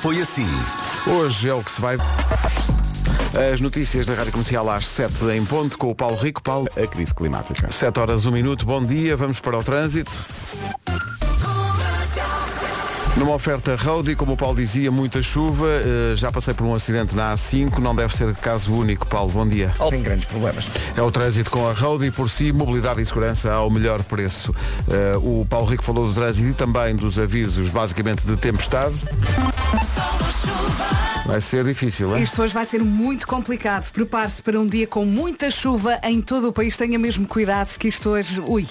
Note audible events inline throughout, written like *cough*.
foi assim. Hoje é o que se vai. As notícias da Rádio Comercial às 7 em ponto com o Paulo Rico. Paulo, A crise climática. 7 horas, 1 minuto. Bom dia, vamos para o trânsito. Numa oferta roadie, como o Paulo dizia, muita chuva. Eh, Já passei por um acidente na A5, não deve ser caso único. Paulo, bom dia. Tem grandes problemas. É o trânsito com a roadie por si, mobilidade e segurança ao melhor preço. Eh, o Paulo Rico falou do trânsito e também dos avisos, basicamente, de tempestade. Vai ser difícil, é? Isto hoje vai ser muito complicado. Prepare-se para um dia com muita chuva em todo o país. Tenha mesmo cuidado que isto hoje. Ui.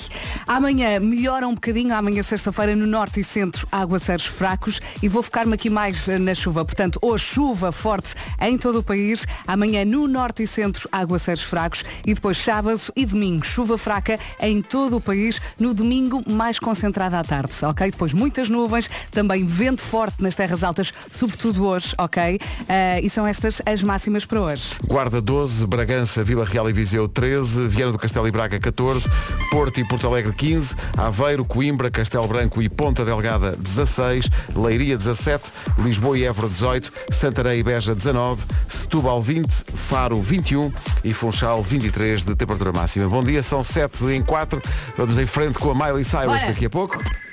Amanhã melhora um bocadinho. Amanhã, sexta-feira, no norte e centro, aguaceiros fracos. E vou focar-me aqui mais eh, na chuva. Portanto, hoje chuva forte em todo o país. Amanhã, no norte e centro, aguaceiros fracos. E depois, sábado e domingo, chuva fraca em todo o país. No domingo, mais concentrada à tarde. Ok? Depois, muitas nuvens. Também vento forte nas terras altas, sobretudo hoje. Ok? Eh, e são estas as máximas para hoje. Guarda 12, Bragança, Vila Real e Viseu 13, Viana do Castelo e Braga 14, Porto e Porto Alegre 15, Aveiro, Coimbra, Castelo Branco e Ponta Delgada 16, Leiria 17, Lisboa e Évora 18, Santarém e Beja 19, Setúbal 20, Faro 21 e Funchal 23 de temperatura máxima. Bom dia, são 7 em 4. Vamos em frente com a Miley Cyrus Bora. daqui a pouco.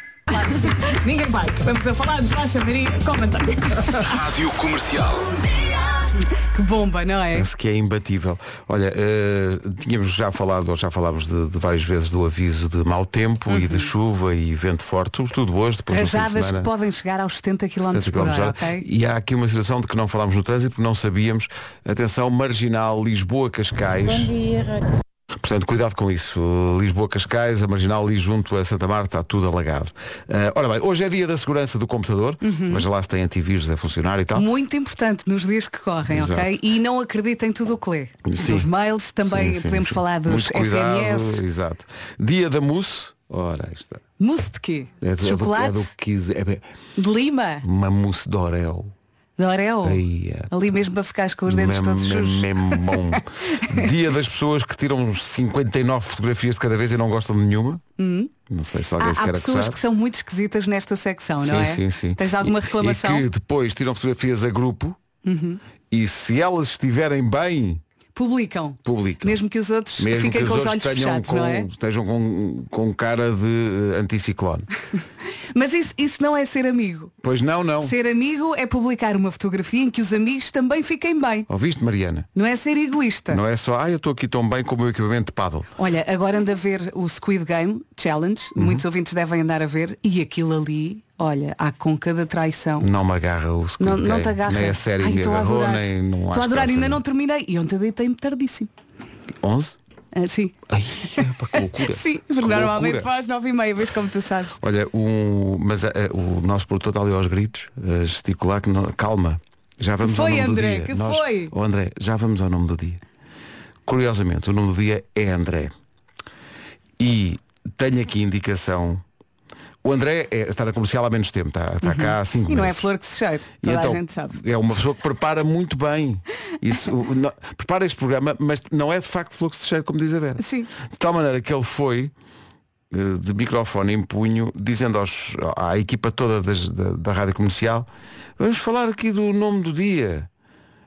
Ninguém vai. Estamos a falar de Faixa Maria. Comentário. Rádio Comercial. Que bomba, não é? Penso que é imbatível. Olha, eh, tínhamos já falado, ou já falámos de, de várias vezes do aviso de mau tempo e de chuva e vento forte, sobretudo hoje, depois do fim de Rajadas que semana. podem chegar aos 70 km 70 por km hora, hora. ok? E há aqui uma situação de que não falámos no trânsito porque não sabíamos. Atenção, marginal Lisboa-Cascais. Portanto, cuidado com isso. Lisboa-Cascais, a marginal ali junto a Santa Marta, está tudo alagado. Ah, ora bem, hoje é dia da segurança do computador. Uhum. Veja lá se tem antivírus a funcionar e tal. Muito importante nos dias que correm, Exato. ok? E não acreditem tudo o que lê. Sim. Mails também Sim, sim, podemos falar dos Muito cuidado, SMS. Exato. Dia da mousse. Ora, está. Mousse de quê? É de do, é do, chocolate? é do que quiser. É De lima? uma mousse de Oreo. De é. Ali mesmo para ficar com os dentes Mem- todos sujos. mesmo bom. *laughs* Dia das pessoas que tiram 59 fotografias de cada vez e não gostam de nenhuma. Não sei se alguém Há, se Hum? há quer pessoas acusar. que são muito esquisitas nesta secção, sim, não é? sim, sim. Tens alguma E- reclamação? E que depois tiram fotografias a grupo Uhum. e se elas estiverem bem, Publicam. publicam. Mesmo que os outros Mesmo fiquem que com os os olhos fechados, com, não é? estejam com, com cara de eh, anticiclone. *laughs* Mas isso, isso não é ser amigo. Pois não, não. Ser amigo é publicar uma fotografia em que os amigos também fiquem bem. Ouviste, Mariana? Não é ser egoísta. Não é só, ah, eu estou aqui tão bem com o meu equipamento de paddle. Olha, agora anda a ver o Squid Game Challenge, Uhum. muitos ouvintes devem andar a ver, e aquilo ali, olha, há com cada traição. Não me agarra o Squid Não, não te agarra. Nem a série Ai, me a agarrou, adorar. nem não Estou a adorar, ainda não terminei. E ontem deitei-me tardíssimo. 11? Ah, sim. Ai, *laughs* epa, que loucura. *laughs* Sim, normalmente faz nove e meia, vês como tu sabes. Olha, um, mas eh, o nosso produtor está ali aos gritos, a gesticular que não, calma. Já vamos foi, ao nome André? do dia. Que Nós- foi? Oh, André, já vamos ao nome do dia. Curiosamente, o nome do dia é André. E tenho aqui indicação. O André é, está na comercial há menos tempo, está, está cá há cinco Uhum. E não é meses. flor que se cheire. E Toda então, a gente sabe. É uma pessoa que prepara muito bem. Isso, não- prepara este programa, mas não é de facto fluxo de cheiro, como diz a Vera. Sim. De tal maneira que ele foi eh, de microfone em punho, dizendo aos, à equipa toda das- da, da rádio comercial, vamos falar aqui do nome do dia,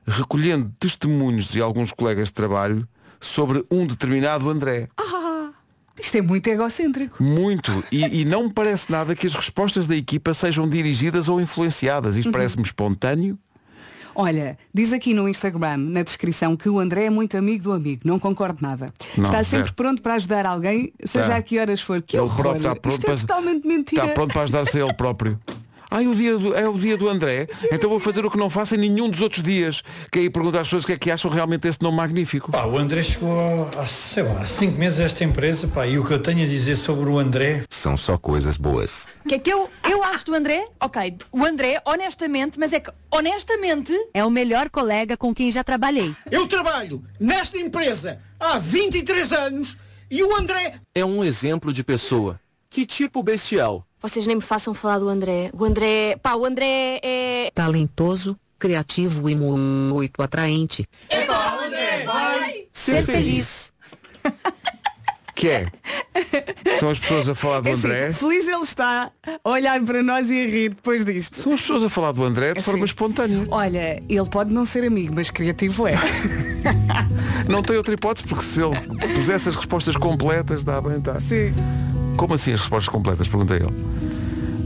recolhendo testemunhos de alguns colegas de trabalho sobre um determinado André. Isto é muito egocêntrico. Muito. E, e não me parece nada que as respostas da equipa sejam dirigidas ou influenciadas. Uhum. Isto parece-me espontâneo. Olha, diz aqui no Instagram, na descrição, que o André é muito amigo do amigo. Não concordo nada. Não, está zero. sempre pronto para ajudar alguém, seja Tá. a que horas for. Que ele horror. próprio está pronto Isto é para, totalmente mentira. Está pronto para ajudar-se a ele próprio. *laughs* Ai, o dia do- é o dia do André. Então vou fazer o que não faço em nenhum dos outros dias. Que é ir perguntar às pessoas o que é que acham realmente esse nome magnífico. Pá, o André chegou há, sei lá, há cinco meses a esta empresa, pá, e o que eu tenho a dizer sobre o André, São só coisas boas. O que é que eu, eu acho do André? Ok, o André, honestamente, mas é que, honestamente, É o melhor colega com quem já trabalhei. Eu trabalho nesta empresa há 23 anos e o André É um exemplo de pessoa. Que tipo bestial. Vocês nem me façam falar do André. O André. Pá, o André é. Talentoso, criativo e muito atraente. Ser feliz. *laughs* Que é? São as pessoas a falar do É assim, André. feliz ele está a olhar para nós e a rir depois disto. São as pessoas a falar do André de É forma assim. espontânea. Olha, ele pode não ser amigo, mas criativo é. *laughs* Não tem outra hipótese, porque se ele pusesse as respostas completas, dá bem, tá. Sim. Como assim as respostas completas? Pergunta ele.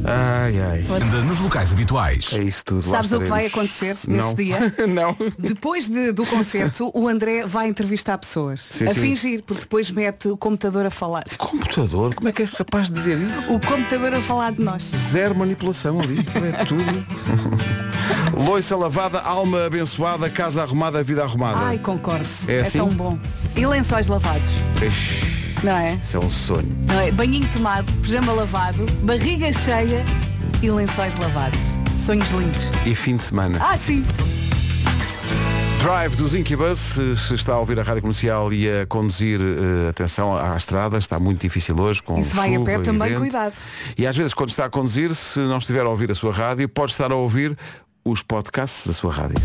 Ai, ai. Anda nos locais habituais. É isso tudo. Sabes o que vai acontecer Não. nesse dia? *laughs* não. Depois de- do concerto, o André vai entrevistar pessoas. Sim, a sim. fingir, porque depois mete o computador a falar. Computador? Como é que é capaz de dizer isso? O computador a falar de nós. Zero manipulação ali, é tudo. *laughs* Loiça lavada, alma abençoada, casa arrumada, vida arrumada. Ai, concordo. É assim? tão bom. E lençóis lavados, Ixi, não é? Isso é um sonho. Não é? Banhinho tomado, pijama lavado, barriga cheia e lençóis lavados. Sonhos lindos. E fim de semana. Ah, sim. Drive dos Incubus, se, se está a ouvir a rádio comercial e a conduzir, eh, atenção à estrada, está muito difícil hoje com se vai a pé também, vento. cuidado. E às vezes quando está a conduzir, se não estiver a ouvir a sua rádio, pode estar a ouvir os podcasts da sua rádio.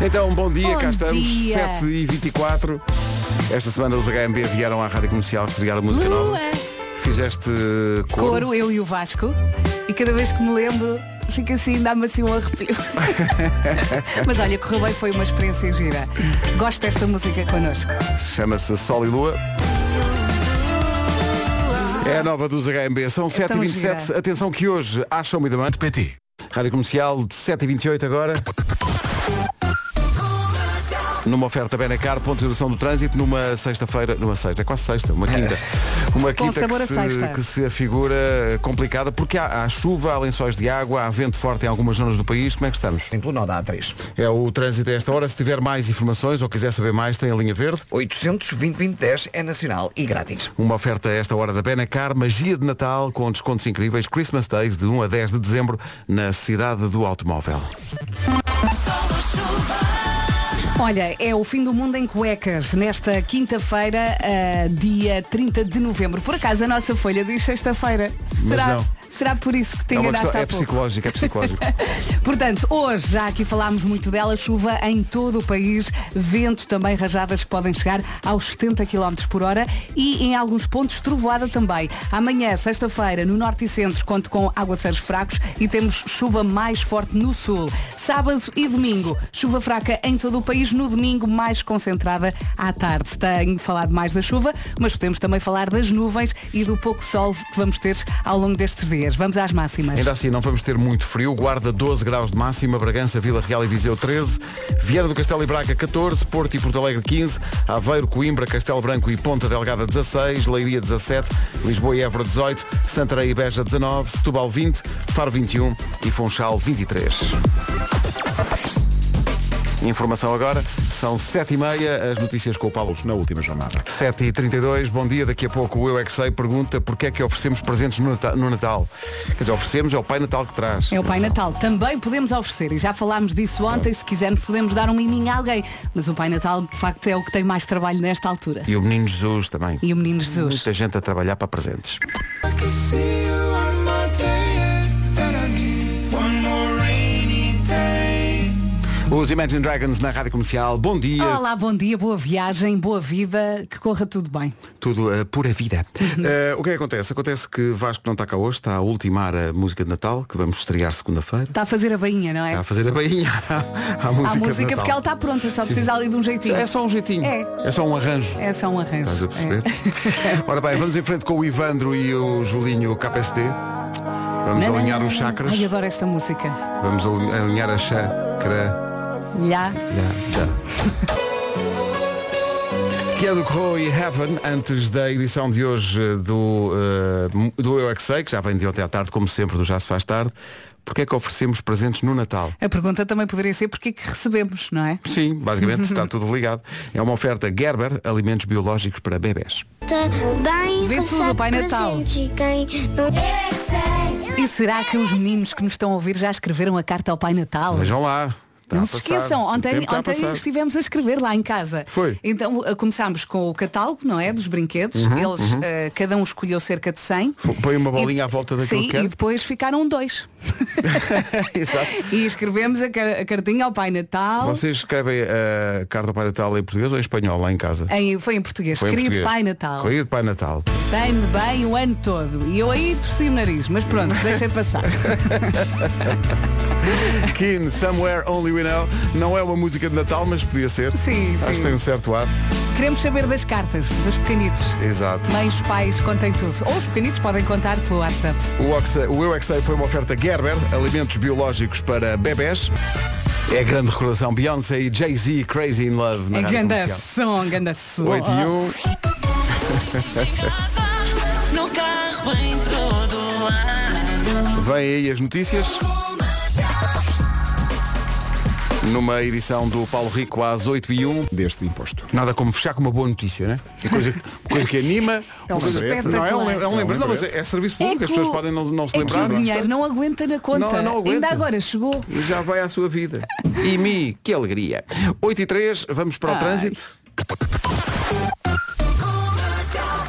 Então, bom dia, Bom cá estamos, dia. 7h24. Esta semana os HMB vieram à rádio comercial estrear a música nova. Fizeste coro. Coro, eu e o Vasco. E cada vez que me lembro, fica assim, dá-me assim um arrepio. *laughs* Mas olha, correu bem, foi uma experiência gira. Gosto desta música connosco. Chama-se Sol e Lua. É a nova dos HMB. São É tão 7h27. gira. Atenção que hoje, às Show Me the Man. PT. Rádio Comercial de 7h28 agora. Numa oferta Benacar, ponto de redução do trânsito, numa sexta-feira, numa sexta, é quase sexta, uma quinta. *laughs* Uma quinta que se, que se afigura complicada, porque há, há chuva, há lençóis de água, há vento forte em algumas zonas do país. Como é que estamos? Em pleno da A3. É o trânsito a esta hora. Se tiver mais informações ou quiser saber mais, tem a linha verde. 820 é nacional e grátis. Uma oferta a esta hora da Benacar, magia de Natal com descontos incríveis, Christmas Days de 1 a 10 de dezembro na cidade do automóvel. Olha, é o fim do mundo em cuecas nesta quinta-feira, ah, dia 30 de novembro. Por acaso a nossa folha diz sexta-feira. Será, será por isso que te É enganaste questão, é psicológico, é psicológico. *laughs* Portanto, hoje já aqui falámos muito dela, chuva em todo o país, vento também, rajadas que podem chegar aos 70 km por hora e em alguns pontos trovoada também. Amanhã, sexta-feira, no norte e centro, conto com aguaceiros fracos e temos chuva mais forte no sul. Sábado e domingo, chuva fraca em todo o país, no domingo mais concentrada à tarde. Tenho falado mais da chuva, mas podemos também falar das nuvens e do pouco sol que vamos ter ao longo destes dias. Vamos às máximas. Ainda assim, não vamos ter muito frio. Guarda 12 graus de máxima, Bragança, Vila Real e Viseu 13, Viana do Castelo e Braga 14, Porto e Porto Alegre 15, Aveiro, Coimbra, Castelo Branco e Ponta Delgada 16, Leiria 17, Lisboa e Évora 18, Santarém e Beja 19, Setúbal 20, Faro 21 e Funchal 23. Informação agora, são 7h30, as notícias com o Paulo. Na última jornada. 7h32, bom dia. Daqui a pouco o Eu é que Sei pergunta porque é que oferecemos presentes no Nata- no Natal. Quer dizer, oferecemos, é o Pai Natal que traz. É o Pai Natal. Também podemos oferecer, e já falámos disso ontem, se quisermos podemos dar um miminho a alguém. Mas o Pai Natal, de facto, é o que tem mais trabalho nesta altura. E o Menino Jesus também. E o Menino Jesus. Muita gente a trabalhar para presentes. Os Imagine Dragons na Rádio Comercial. Bom dia. Olá, bom dia, boa viagem, boa vida, que corra tudo bem. Tudo uh, pura vida. Uh, o que é que acontece? Acontece que Vasco não está cá hoje, está a ultimar a música de Natal, que vamos estrear segunda-feira. Está a fazer a bainha, não é? Está a fazer a bainha *laughs* à música. a de música, porque ela está pronta, só Sim, precisa ali de um jeitinho. É só um jeitinho. É. É só um arranjo. É só um arranjo. Estás a perceber? É. Ora bem, vamos em frente com o Ivandro e o Julinho KPST. Vamos Não, alinhar não, os não. chakras. Ai, adoro esta música. Vamos ali- alinhar a chakra. Já. Já, já. Que é do Crow e Heaven, antes da edição de hoje do, eh, do Eu é que Sei, que já vem de ontem à tarde, como sempre, do Já se faz tarde. Porque é que oferecemos presentes no Natal? A pergunta também poderia ser porque é que recebemos, não é? Sim, basicamente está *laughs* tudo ligado. É uma oferta Gerber, alimentos biológicos para bebés. Bem, Vê tudo, Pai Natal. é E será que os meninos que nos estão a ouvir já escreveram a carta ao Pai Natal? Vejam lá, Está não se esqueçam, ontem, a ontem estivemos a escrever lá em casa. Foi. Então uh, começámos com o catálogo, não é? Dos brinquedos. Uhum, Eles, uhum. uh, cada um escolheu cerca de 100. F- Põe uma bolinha E- à volta daquilo Sim, que quer. e depois ficaram dois. *laughs* *laughs* Exato. E escrevemos a, a cartinha ao Pai Natal. Vocês escrevem a carta ao Pai Natal em português ou em espanhol lá em casa? Em- foi em português. Foi em Querido português. Pai Natal. Querido Pai Natal. Tem-me bem o ano todo. E eu aí torci o nariz, mas pronto, *laughs* deixa passar. Keen, Somewhere Only We Know. Não é uma música de Natal, mas podia ser. Sim, Acho sim. que tem um certo ar. Queremos saber das cartas dos pequenitos. Exato. Mães, pais, contem tudo. Ou os pequenitos podem contar pelo WhatsApp. O, Oxa, o Eu é foi uma oferta Gerber, alimentos biológicos para bebés. É a grande recordação Beyoncé e Jay-Z Crazy in Love na É comercial. som, ganda som. 8 e 1. No carro em todo lado. Vêm aí as notícias. Numa edição do Paulo Rico às 8 e 1 deste imposto. Nada como fechar com uma boa notícia, né? É coisa, que- coisa que anima. É um uma coisa- lembrete. Não, é um, é um É um lembrete. Não, mas é, é serviço É público, que as pessoas podem não, não se É lembrar. que o dinheiro não aguenta na conta. Não, não aguenta. Ainda agora chegou. E já vai à sua vida. E mi, que alegria. 8 e 3, vamos para o Ai. trânsito.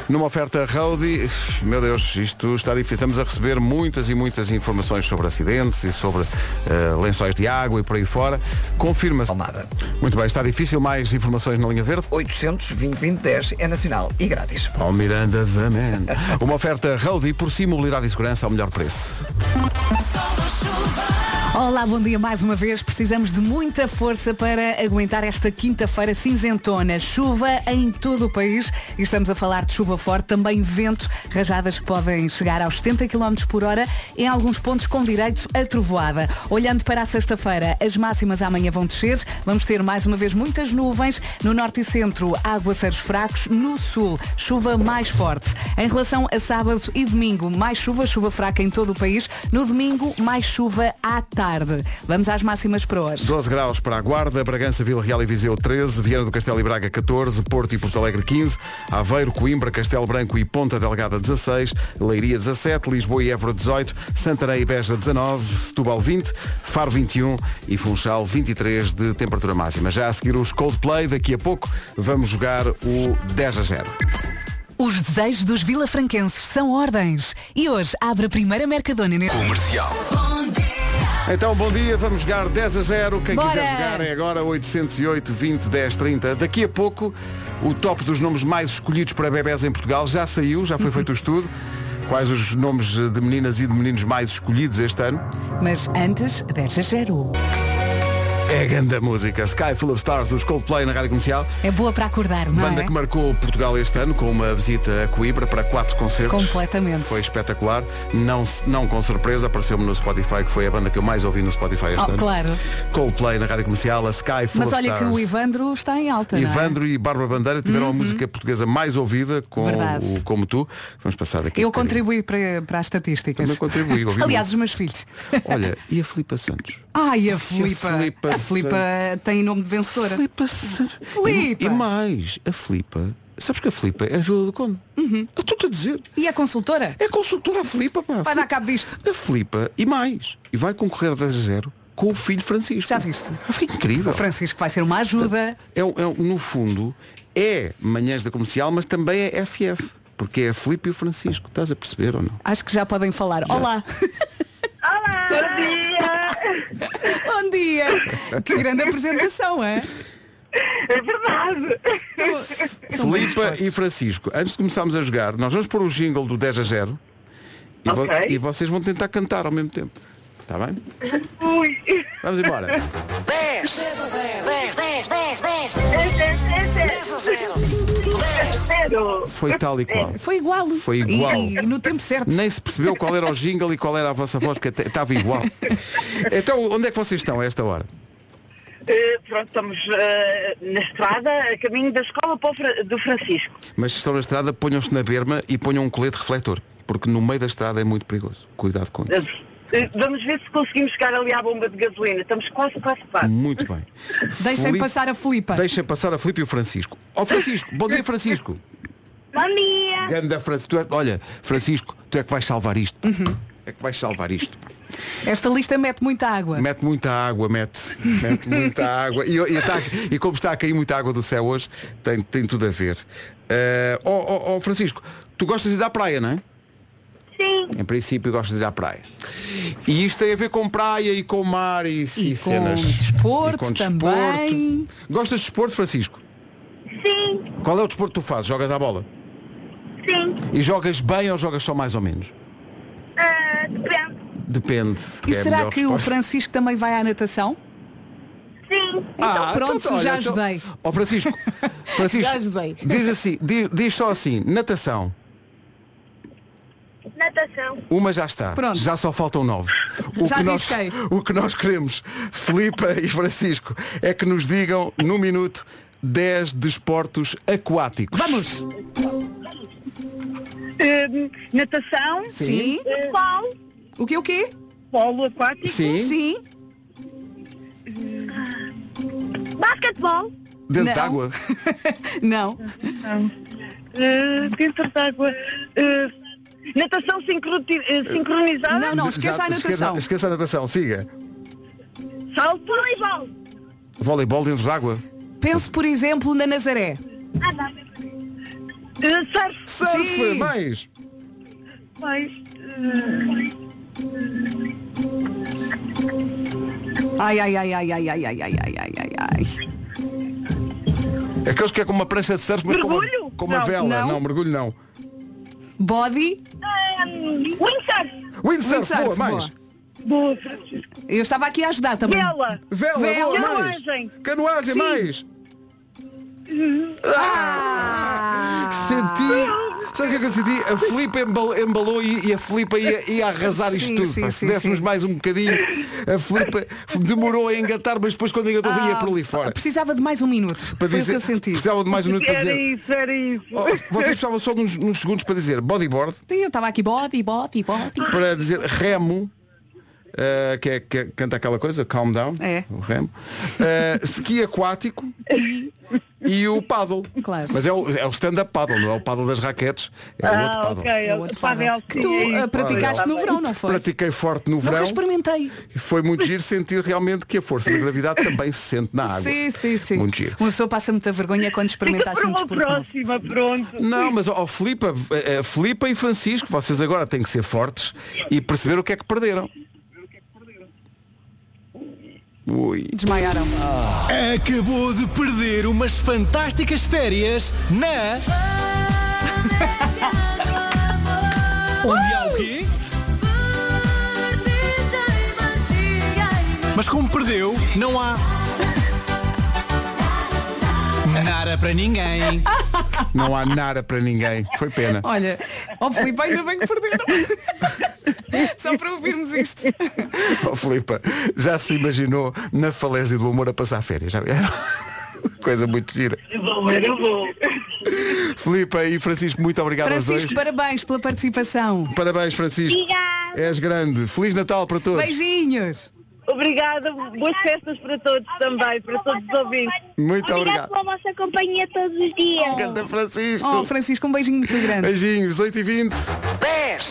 Numa oferta Roadie, meu Deus, isto está difícil. Estamos a receber muitas e muitas informações sobre acidentes e sobre eh, lençóis de água e por aí fora. Confirma-se. Almada. Muito bem, está difícil. Mais informações na linha verde. 800 2010 é nacional e grátis. Paulo Miranda Zamen. Uma oferta Roadie por si, mobilidade e segurança ao melhor preço. Olá, bom dia mais uma vez. Precisamos de muita força para aguentar esta quinta-feira cinzentona. Chuva em todo o país e estamos a falar de chuva forte, também vento, rajadas que podem chegar aos 70 km por hora, em alguns pontos com direito a trovoada. Olhando para a sexta-feira, as máximas amanhã vão descer. Vamos ter mais uma vez muitas nuvens. No norte e centro, aguaceiros fracos. No sul, chuva mais forte. Em relação a sábado e domingo, mais chuva, chuva fraca em todo o país. No domingo, mais chuva à tarde. Vamos às máximas para hoje. 12 graus para a Guarda, Bragança, Vila Real e Viseu 13, Viana do Castelo e Braga 14, Porto e Porto Alegre 15, Aveiro, Coimbra, Castelo Branco e Ponta Delgada 16, Leiria 17, Lisboa e Évora 18, Santarém e Beja 19, Setúbal 20, Faro 21 e Funchal 23 de temperatura máxima. Já a seguir os Coldplay, daqui a pouco vamos jogar o 10 a 0. Os desejos dos vilafranquenses são ordens. E hoje abre a primeira Mercadona. Comercial. Então, bom dia, vamos jogar 10 a 0. Quem Bora! quiser jogar é agora 808 20 10 30. Daqui a pouco, o top dos nomes mais escolhidos para bebés em Portugal já saiu, já foi feito o estudo. Quais os nomes de meninas e de meninos mais escolhidos este ano? Mas antes, 10 a 0. É a grande música. Sky Full of Stars dos Coldplay na Rádio Comercial. É boa para acordar, não Banda é? que marcou Portugal este ano com uma visita a Coimbra para quatro concertos. Completamente. Foi espetacular. Não, não com surpresa, apareceu-me no Spotify, que foi a banda que eu mais ouvi no Spotify este Oh, ano. claro. Coldplay na Rádio Comercial, a Sky Full Mas of olha que Stars. o Ivandro está em alta, é? Ivandro e Bárbara Bandeira tiveram a música portuguesa mais ouvida com Verdade. o Como Tu. Vamos passar daqui. Eu um contribuí para, para as estatísticas. Também contribuí, *laughs* Aliás, os meus filhos. Olha, e a Filipa Santos? Ai, a Filipa. Filipa- A Filipa tem nome de vencedora. Filipa Santos. Filipa. E, e mais, a Filipa. Sabes que a Filipa é a Vila do Conde? Uhum. Eu estou-te a dizer. E a consultora? É consultora a Filipa, pá. Vai dar cabo disto. A Filipa e mais. E vai concorrer 10 a 0 com o filho Francisco. Já viste? Foi incrível. O Francisco vai ser uma ajuda. É, é um- no fundo, é manhãs da comercial, mas também é FF. Porque é a Filipe e o Francisco. Estás a perceber ou não? Acho que já podem falar. Olá. Olá! Bom dia! *laughs* Bom dia! Que grande apresentação, é? É verdade! Então, Filipa e Francisco, antes de começarmos a jogar, nós vamos pôr o jingle do 10 a 0 e, vo- e vocês vão tentar cantar ao mesmo tempo. Está bem? Ui! Vamos embora. 10 10 10 10 10 10 10 10 10 10 10 10 Zero! Foi tal e qual. Foi igual. Foi igual. E, e no tempo certo. Nem se percebeu qual era o jingle e qual era a vossa voz, porque até- estava igual. *laughs* Então, onde é que vocês estão a esta hora? Eh, pronto, estamos eh, na estrada, a caminho da escola para do Francisco. Mas se estão na estrada, ponham-se na berma e ponham um colete refletor, porque no meio da estrada é muito perigoso. Cuidado com isso. Eh, vamos ver se conseguimos chegar ali à bomba de gasolina. Estamos quase, quase, quase. Muito bem. Deixem passar a Filipa. Deixem passar a Filipe e o Francisco. Ó Francisco, bom dia Francisco. Bom dia! Ganda Francisco, é- olha, Francisco, tu é que vais salvar isto. é que vais salvar isto. Esta lista mete muita água. Mete muita água, mete, mete muita *laughs* água. E, e está- e como está a cair muita água do céu hoje, tem, tem tudo a ver. Eh, Ó ó, ó, Francisco, tu gostas de ir à praia, não é? Sim. Em princípio gostas de ir à praia. E isto tem a ver com praia e com mar e, e, com cenas. desporto e com também. Gostas de desporto, Francisco? Sim. Qual é o desporto que tu fazes? Jogas à bola? Sim. E jogas bem ou jogas só mais ou menos? Ah, depende. Depende. E é será que o resposta. Francisco também vai à natação? Sim. Então pronto, olha, já então- ajudei. Ó Francisco, *laughs* Francisco, Já ajudei. diz assim, diz, diz só assim, natação, Natação. uma já está, Pronto. já só faltam nove. O Já que nós, *laughs* o que nós queremos, Filipa e Francisco, é que nos digam no minuto 10 desportos aquáticos. Vamos! Hum, natação. Sim. Futebol. O que o quê? Polo aquático. Sim, Sim. Basquetebol. dentro Não. de água. *laughs* Não. Ah, dentro d'água. Ah, natação sincronizada. Não, não, esqueça Já- a natação. Esqueça, esqueça a natação, siga. Salto. Voleibol. Voleibol dentro de água. Pense, por exemplo, na Nazaré. Ah, dá. Ah, surf. Surf, Sim. mais. Mais. Ai, ai, ai, ai, ai, ai, ai, ai, ai, ai, ai, ai. Aqueles que é com uma prancha de surf, mas com uma, Mergulho? com uma Não. vela. Não. não, mergulho não. Body. ah, windsurf. Windsurf, Windsurf, boa, mais. Boa, Francisco. Eu estava aqui a ajudar também. Vela. Vela, Vela. boa, mais. Canoagem. Canoagem, Sim. mais. Ah! Senti. Sabe o que é que eu senti? A Filipe embalou, e, e a Filipe ia, ia arrasar isto Sim, tudo. sim. Se sim, dessemos mais um bocadinho, a Filipe demorou a engatar, mas depois quando engatou vinha Ah, por ali fora. Precisava de mais um minuto. Para Foi dizer, o que eu senti. precisava de mais um minuto para Era dizer. isso, era isso. Oh, vocês precisavam só de uns, uns segundos para dizer bodyboard, Sim, eu estava aqui body, body, body. para dizer remo, eh, que é que é- canta aquela coisa, calm down, É. o remo, eh, ski aquático e o paddle. Claro. Mas é o, é o stand-up paddle, não é o paddle das raquetes, é o outro Ah, paddle. ok. É o outro Pavel, Que tu é ah, isso. praticaste no verão, não foi? Pratiquei forte no Nunca verão experimentei. e foi muito giro sentir realmente que a força da gravidade também se sente na água. Sim, sim, sim. Muito giro. Uma pessoa passa muita vergonha quando experimenta assim para um uma próxima, pronto. Não, mas ó Filipa, eh, Filipa e Francisco, vocês agora têm que ser fortes e perceber o que é que perderam. Ui. Desmaiaram. Acabou de perder umas fantásticas férias na. Onde há o quê? Mas como perdeu, não há. Nada para ninguém. Não há nada para ninguém. Foi pena. Olha, ó Filipe, ainda bem que perderam. *laughs* Só para ouvirmos isto. Oh, Filipa, já se imaginou na falésia do amor a passar férias? Já? *laughs* Coisa muito gira. Eu vou, eu vou. Filipa e Francisco, muito obrigado aos Francisco, dois. parabéns pela participação. Parabéns, Francisco. Obrigada. És grande. Feliz Natal para todos. Beijinhos. Obrigada. Boas festas para todos também, para todos os ouvintes. Muito obrigado. pela vossa companhia todos os dias. Canta Francisco. Oh, Francisco, um beijinho muito grande. Beijinhos, 8 e 20 10,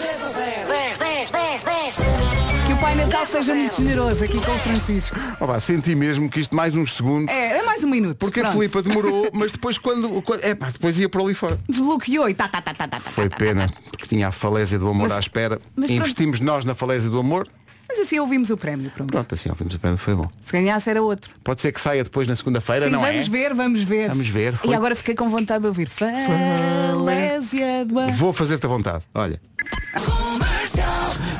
10, 10, 10, 10. Que o Pai Natal seja muito generoso aqui com o Francisco. Opa, senti mesmo que isto mais uns segundos. É, é mais um minuto. Porque a Pronto. Filipa demorou, *laughs* mas depois quando. quando é pá, depois ia por ali fora. Desbloqueou e tá, tá, tá, tá, tá, tá, Foi tá, pena, porque tinha a falésia do amor Mas- à espera. mas pronto. Investimos nós na falésia do amor. Mas assim ouvimos o prémio, pronto. Pronto, assim ouvimos a pena, foi bom. Se ganhasse era outro. Pode ser que saia depois na segunda-feira, não vamos é? ver, vamos ver. Vamos ver. E Foi- agora fiquei com vontade de ouvir. Falésia do. Vou fazer-te a vontade. Olha.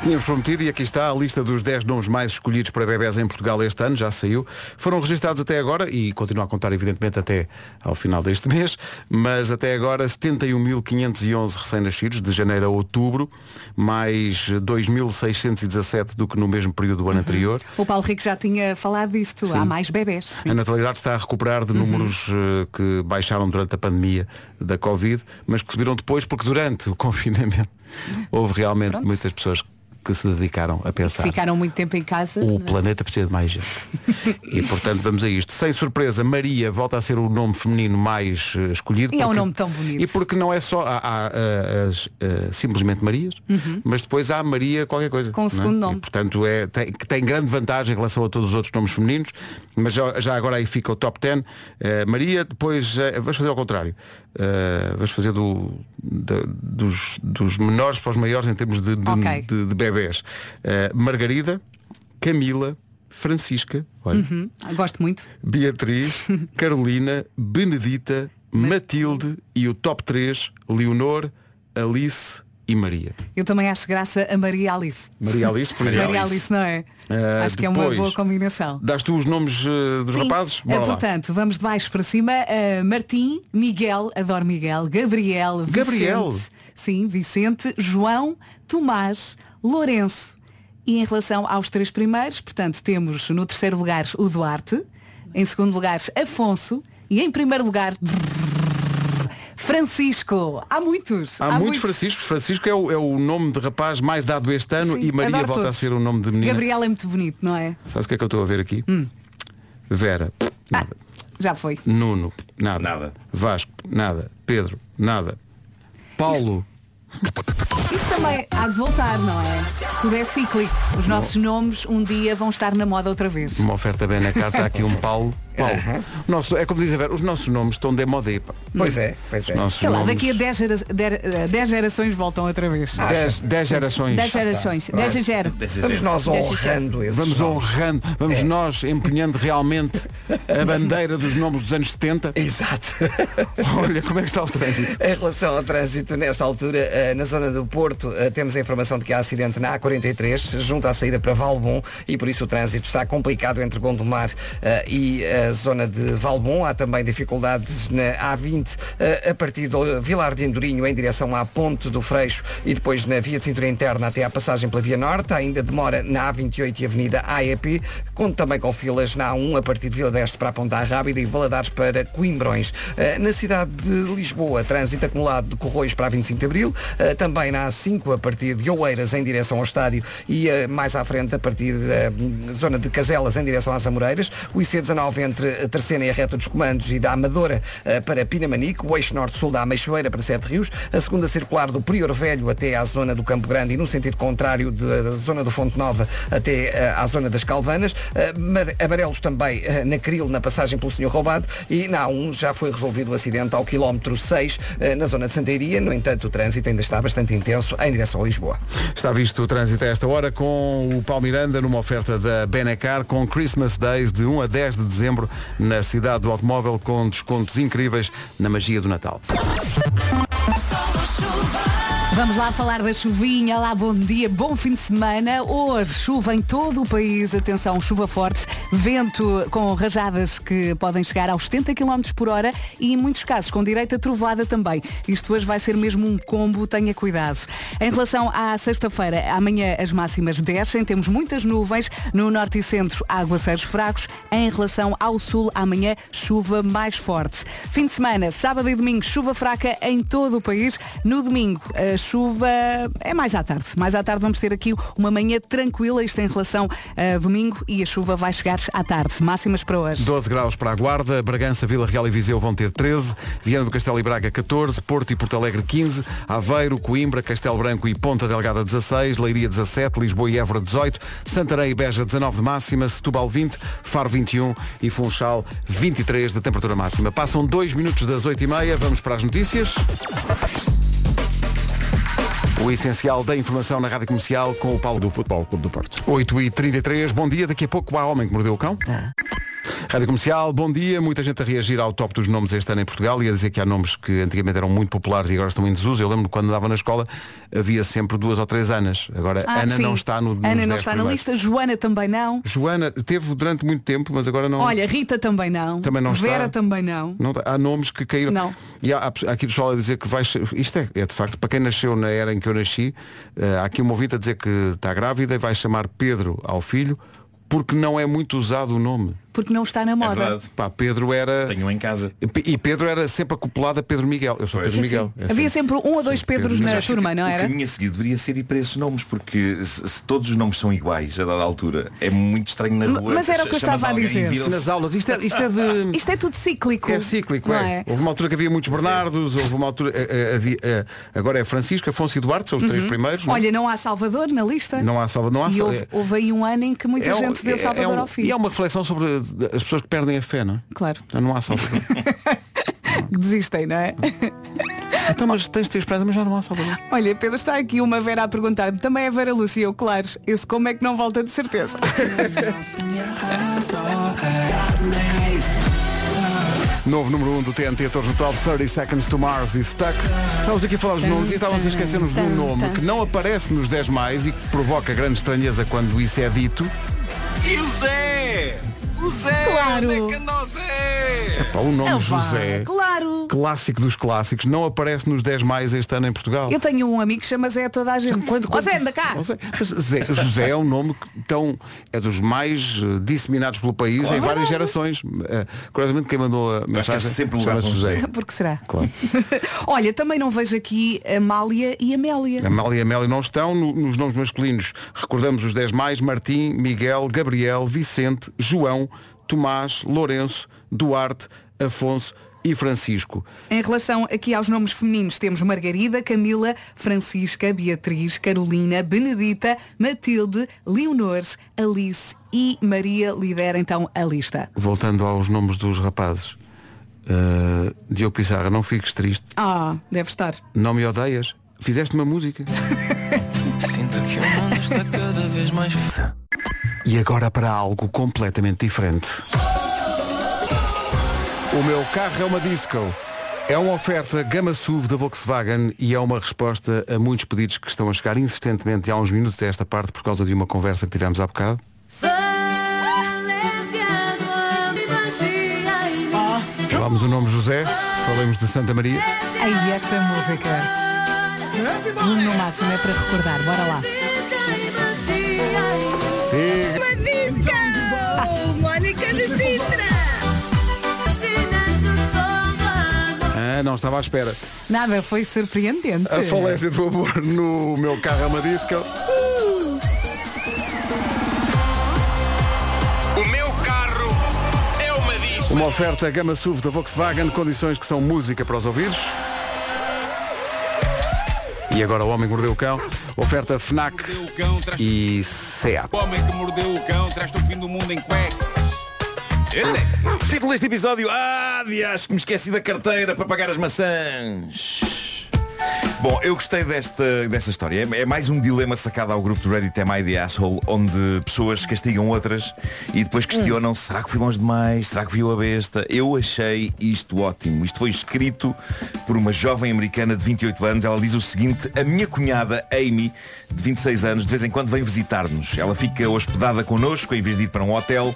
Tínhamos prometido e aqui está a lista dos 10 nomes mais escolhidos para bebés em Portugal este ano, já saiu. Foram registrados até agora e continuam a contar evidentemente até ao final deste *laughs* mês, mas até agora 71.511 recém-nascidos de janeiro a outubro, mais 2.617 do que no mesmo período do ano anterior. O Paulo Rico já tinha falado disto. Há mais bebés. A natalidade está a recuperar de números eh, que baixaram durante a pandemia da Covid, mas que subiram depois porque durante o *laughs* confinamento houve realmente muitas pessoas que se dedicaram a pensar. Ficaram muito tempo em casa. O planeta precisa de mais gente. *laughs* e portanto vamos a isto. Sem surpresa, Maria volta a ser o nome feminino mais eh, escolhido. E é um porque- nome tão bonito. E porque não é só. Há, há, eh, as, eh, simplesmente Marias, Uhum. mas depois há Maria qualquer coisa. Com o não é? segundo nome. E, portanto, é, tem, tem grande vantagem em relação a todos os outros nomes femininos. Mas já, já agora aí fica o top 10. Eh, Maria, depois eh, vamos fazer ao contrário. Eh, vamos fazer do, da- dos, dos menores para os maiores em termos de, de, Ok. de- de bebés. Eh, Margarida, Camila, Francisca, olha, Uhum. Gosto muito. Beatriz, *laughs* Carolina, Benedita, Matilde e o top 3, Leonor, Alice e Maria. Eu também acho graça a Maria Alice. Maria Alice, por *laughs* exemplo. Maria Alice, não é? Ah, acho que é uma boa combinação. Das tu os nomes eh, dos Sim. rapazes? Bora lá. portanto, vamos de baixo para cima. Eh, Martim, Miguel, adoro Miguel, Gabriel, Gabriel? Vicente, sim, Vicente, João, Tomás, Lourenço. E em relação aos três primeiros, portanto, temos no terceiro lugar o Duarte, em segundo lugar Afonso e em primeiro lugar Francisco. Há muitos. Há, muitos Franciscos. Francisco é o, é o nome de rapaz mais dado este ano Sim, e Maria volta a todos. ser o nome de menina. Gabriel é muito bonito, não é? Sabes o que é que eu estou a ver aqui? Vera, nada. Já foi. Nuno, nada. Nada. Vasco, nada. Pedro, nada. Paulo, Isto também há de voltar, não é? Tudo é cíclico. Os nossos nomes um dia vão estar na moda outra vez. uma oferta bem na carta, há aqui um *laughs* Paulo. Paulo. Nosso, é como diz a Vera, os nossos nomes estão de moda. pá. Pois é, pois é. Nossos Sei lá, nomes- daqui a 10 gera dez- dez gerações voltam outra vez. Dez- dez gerações. 10 gerações. 10 a 0. Vamos nós honrando esses Vamos nomes. honrando, vamos nós empenhando realmente a *laughs* bandeira dos nomes dos anos 70. Exato. Olha como é que está o trânsito. Em relação ao trânsito, nesta altura, eh, na zona do Porto, eh, temos a informação de que há acidente na A43, junto à saída para Valbom, e por isso o trânsito está complicado entre Gondomar eh, e zona de Valbom. Há também dificuldades na A20, eh, a partir do Vilar de Andorinho, em direção à Ponte do Freixo, e depois na via de cintura interna até à passagem pela Via Norte. Ainda demora na A28 e Avenida AEP, conto também com filas na A1, a partir de Vila deste para a Ponta Rábida e Valadares para Coimbrões. Eh, Na cidade de Lisboa, trânsito acumulado de Corroios para a 25 de Abril, eh, também na A5 a partir de Oeiras em direção ao estádio e mais à frente a partir da hum, zona de Caselas em direção às Amoreiras, o IC19 entre a Terceira e a reta dos comandos e da Amadora eh, para Pinamanique, o eixo norte-sul da Ameixoeira para Sete Rios, a segunda circular do Prior Velho até à zona do Campo Grande e no sentido contrário da zona do Fonte Nova até eh, à zona das Calvanas, Eh, mar- amarelos também na Cril, na passagem pelo Senhor Roubado e na A1 já foi resolvido o acidente ao quilómetro 6 eh, na zona de Santeiria, no entanto o trânsito ainda está bastante intenso em direção a Lisboa. Está visto o trânsito a esta hora com o Paulo Miranda numa oferta da Benacar com Christmas Days de 1 a 10 de dezembro na cidade do automóvel com descontos incríveis na magia do Natal. Vamos lá falar da chuvinha. Lá, bom dia, bom fim de semana. Hoje, chuva em todo o país. Atenção, chuva forte, vento com rajadas que podem chegar aos 70 km por hora e em muitos casos com direito a trovada também. Isto hoje vai ser mesmo um combo, tenha cuidado. Em relação à sexta-feira, amanhã as máximas descem, temos muitas nuvens. No norte e centro, aguaceiros fracos. Em relação ao sul, amanhã, chuva mais forte. Fim de semana, sábado e domingo, chuva fraca em todo o país. No domingo, a chuva é mais à tarde. Mais à tarde vamos ter aqui uma manhã tranquila, isto em relação a domingo, e a chuva vai chegar à tarde. Máximas para hoje. 12 graus para a Guarda, Bragança, Vila Real e Viseu vão ter 13, Viana do Castelo e Braga 14, Porto e Porto Alegre 15, Aveiro, Coimbra, Castelo Branco e Ponta Delgada 16, Leiria 17, Lisboa e Évora 18, Santarém e Beja 19 de máxima, Setúbal 20, Faro 21 e Funchal 23 de temperatura máxima. Passam dois minutos das 8h30, vamos para as notícias. O essencial da informação na Rádio Comercial com o Paulo do Futebol Clube do Porto. 8h33, bom dia, daqui a pouco há homem que mordeu o cão. Rádio Comercial, bom dia. Muita gente a reagir ao top dos nomes este ano em Portugal e a dizer que há nomes que antigamente eram muito populares e agora estão em desuso. Eu lembro quando andava na escola havia sempre duas ou três Anas. Agora Ah, Ana sim. não está no Ana não 10 está na primeiros. lista, Joana também não. Joana teve durante muito tempo, mas agora não. Olha, Rita também não. Também não Vera está. também não. Não há nomes que caíram. Não. E há, há aqui pessoal a dizer que vai. Isto é, é de facto, para quem nasceu na era em que eu nasci, eh, há aqui uma ouvinte a dizer que está grávida e vai chamar Pedro ao filho porque não é muito usado o nome. Porque não está na moda. verdade. Pá, Pedro era. Tenho em casa. E Pedro era sempre acoplado a Pedro Miguel. Eu sou Pedro Sim, Miguel. sim. É Havia sempre- um ou dois Pedros Mas na turma, não O era? caminho a seguir deveria ser ir para esses nomes, porque se, se todos os nomes são iguais a dada altura, é muito estranho na rua. Mas era o que eu estava a dizer. Nas aulas, isto é, isto é de. *laughs* Isto é tudo cíclico. É cíclico, não é. Houve uma altura que havia muitos Bernardos, houve uma altura. eh, eh, havia, eh, agora é Francisco, Afonso e Duarte, são os três Uhum. primeiros. não é? Olha, não há Salvador na lista. Não há salva, não há e salva. houve, houve aí um ano em que muita É um- gente deu é- Salvador é um- ao filho. E é uma reflexão sobre as pessoas que perdem a fé, não é? Claro. Então não há. Que *laughs* desistem, não é? *laughs* então, mas tens de ter esperança, mas já não há salvador. Olha, Pedro, está aqui uma Vera a perguntar-me, também é Vera Lúcia, eu, claro, esse como é que não volta de certeza. *laughs* Novo número 1 um do TNT, todos no top, 30 Seconds to Mars e Stuck. Estávamos aqui a falar dos nomes e estávamos a esquecer-nos de um nome que não aparece nos 10 mais e que provoca grande estranheza quando isso é dito. E o Zé! Claro. Onde é que anda o Zé? Epá, o nome vá, José, Claro. clássico dos clássicos, não aparece nos 10 mais este ano em Portugal. Eu tenho um amigo que chama Zé a toda a gente. Ó Zé, anda cá. Mas Zé- José é um nome que tão, é dos mais eh, disseminados pelo país Claro. em várias gerações. Eh, Curiosamente quem mandou a mensagem sempre para um José. José. Por que será? Claro. *laughs* Olha, também não vejo aqui Amália e Amélia. Amália e Amélia não estão no- nos nomes masculinos. Recordamos os 10 mais, Martim, Miguel, Gabriel, Vicente, João, Tomás, Lourenço, Duarte, Afonso e Francisco. Em relação aqui aos nomes femininos, temos Margarida, Camila, Francisca, Beatriz, Carolina, Benedita, Matilde, Leonor, Alice e Maria lidera então a lista. Voltando aos nomes dos rapazes. Uh, Diogo Pissarra, não fiques triste. Ah, deve estar. Não me odeias. Fizeste uma música. *laughs* Sinto que o mundo está cada vez mais E agora para algo completamente diferente. O meu carro é uma disco. É uma oferta gama SUV da Volkswagen e é uma resposta a muitos pedidos que estão a chegar insistentemente há uns minutos a esta parte por causa de uma conversa que tivemos há bocado. Falámos o nome José, falamos de Santa Maria. Aí esta música. No máximo é para recordar, bora lá. Sim. Mónica de Sintra. Ah, não estava à espera. Nada, foi surpreendente. A falência do amor no meu carro é uma disco. O meu carro é uma disco. Uma oferta gama SUV da Volkswagen, condições que são música para os ouvidos. E agora o homem que mordeu o cão, oferta FNAC e SEAT. O homem que mordeu o cão traz-te o fim do mundo em cueca. Título deste episódio Ah, dias que me esqueci da carteira para pagar as maçãs Bom, eu gostei desta, desta história. É, é mais um dilema sacado ao grupo do Reddit Am I the Asshole Onde pessoas castigam outras E depois questionam Será que fui longe demais? Será que viu a besta? Eu achei isto ótimo. Isto foi escrito por uma jovem americana de 28 anos. Ela diz o seguinte A minha cunhada Amy, de 26 anos De vez em quando vem visitar-nos. Ela fica hospedada connosco em vez de ir para um hotel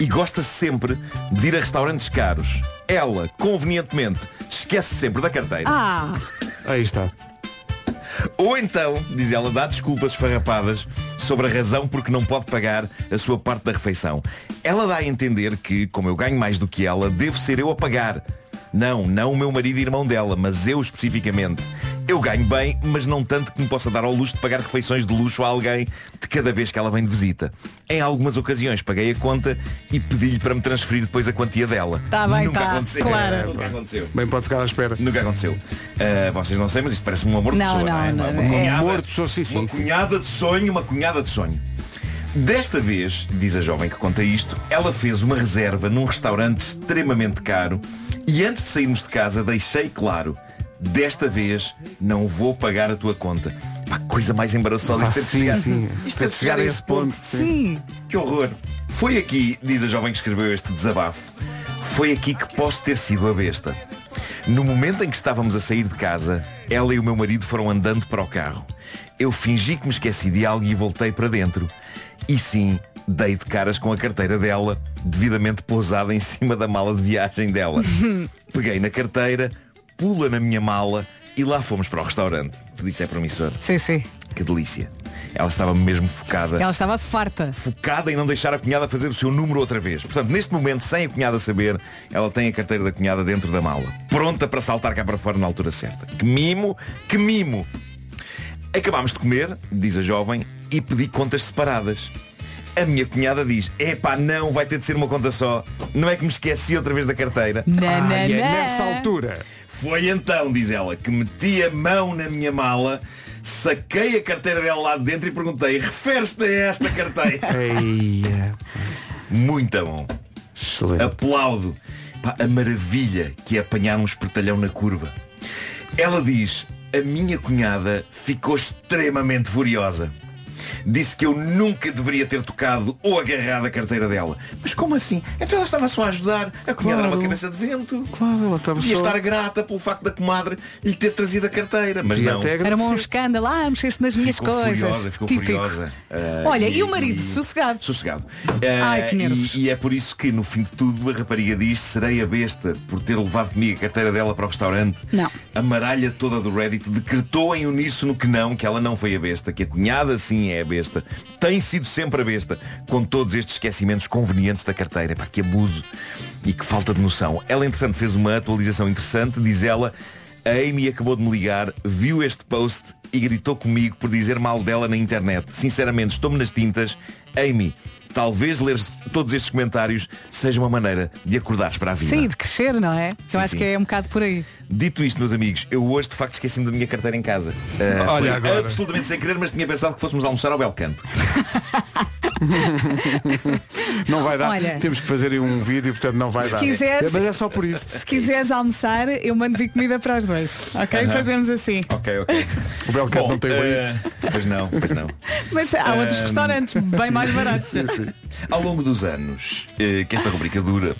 e gosta sempre de ir a restaurantes caros. Ela, convenientemente, esquece sempre da carteira. Ah, Aí está. Ou então, diz ela, dá desculpas esfarrapadas sobre a razão porque não pode pagar a sua parte da refeição. Ela dá a entender que, como eu ganho mais do que ela, devo ser eu a pagar. Não, não o meu marido e irmão dela, mas eu especificamente. Eu ganho bem, mas não tanto que me possa dar ao luxo de pagar refeições de luxo a alguém de cada vez que ela vem de visita. Em algumas ocasiões paguei a conta e pedi-lhe para me transferir depois a quantia dela. Tá bem, Nunca tá, aconteceu. claro. Nunca aconteceu. Bem pode ficar à espera. Nunca aconteceu. Ah, vocês não sei, mas isto parece um amor de Não, pessoa, não, não, é? não, Uma é. cunhada- Amor de pessoa, sim, sim, Uma cunhada de sonho, uma cunhada de sonho. Desta vez, diz a jovem que conta isto, ela fez uma reserva num restaurante extremamente caro e antes de sairmos de casa deixei claro, desta vez não vou pagar a tua conta. Pá, coisa mais embaraçosa. Ah, Isto é de sim, chegar, sim. Isto é de chegar a esse ponto. sim. Que horror. Foi aqui, diz a jovem que escreveu este desabafo, foi aqui que posso ter sido a besta. No momento em que estávamos a sair de casa, ela e o meu marido foram andando para o carro. Eu fingi que me esqueci de algo e voltei para dentro. E sim, dei de caras com a carteira dela, devidamente pousada em cima da mala de viagem dela. *laughs* Peguei na carteira, pula na minha mala e lá fomos para o restaurante. Tudo isto é promissor. Sim, sim. que delícia. Ela estava mesmo focada Ela estava farta. focada em não deixar a cunhada fazer o seu número outra vez. Portanto, neste momento, sem a cunhada saber, ela tem a carteira da cunhada dentro da mala. Pronta para saltar cá para fora na altura certa. Que mimo, que mimo. Acabámos de comer, diz a jovem, e pedi contas separadas. A minha cunhada diz, epá, não, vai ter de ser uma conta só. Não é que me esqueci outra vez da carteira. Não, não, é não. nessa altura. Foi então, diz ela, que meti a mão na minha mala, saquei a carteira dela lá de dentro e perguntei, refere-se a esta carteira? *laughs* Muito bom. Excelente. Aplaudo Pá, a maravilha que é apanhar um espertalhão na curva. Ela diz, a minha cunhada ficou extremamente furiosa. Disse que eu nunca deveria ter tocado ou agarrado a carteira dela. Mas como assim? Então ela estava só a ajudar. A cunhada era uma cabeça de vento. Claro, ela estava Devia só... estar grata pelo facto da comadre lhe ter trazido a carteira. Mas E não. até Era um escândalo. Ah, mexeste nas minhas Ficou coisas. furiosa, ficou Típico. furiosa. Ah, Olha, e o marido? Sossegado. Sossegado. Ai, Ah, que nervos. e, e é por isso que no fim de tudo a rapariga diz serei a besta por ter levado comigo a carteira dela para o restaurante. Não. A maralha toda do Reddit decretou em uníssono que não, que ela não foi a besta, que a cunhada sim é a besta. Tem sido sempre a besta, com todos estes esquecimentos convenientes da carteira. Pá, que abuso e que falta de noção. Ela, entretanto, fez uma atualização interessante, diz ela, a Amy acabou de me ligar, viu este post e gritou comigo por dizer mal dela na internet. Sinceramente, estou-me nas tintas. Amy, talvez ler todos estes comentários seja uma maneira de acordares para a vida. Sim, de crescer, não é? Sim, Eu acho sim. que é um bocado por aí. Dito isto, meus amigos, eu hoje de facto esqueci-me da minha carteira em casa. Ah, Olha agora. absolutamente sem querer, mas tinha pensado que fôssemos almoçar ao Belcanto. *laughs* Não vai dar. Olha. Temos que fazer um vídeo, portanto não vai Se dar. quiseres- Mas é só por isso. Se quiseres almoçar, eu mando vir comida para os dois. Ok? Fazemos assim. Ok, ok. O Belcanto não tem Uber Pois não, pois não. *laughs* Mas há outros restaurantes bem mais baratos. Ao longo dos anos eh, que esta rubrica dura,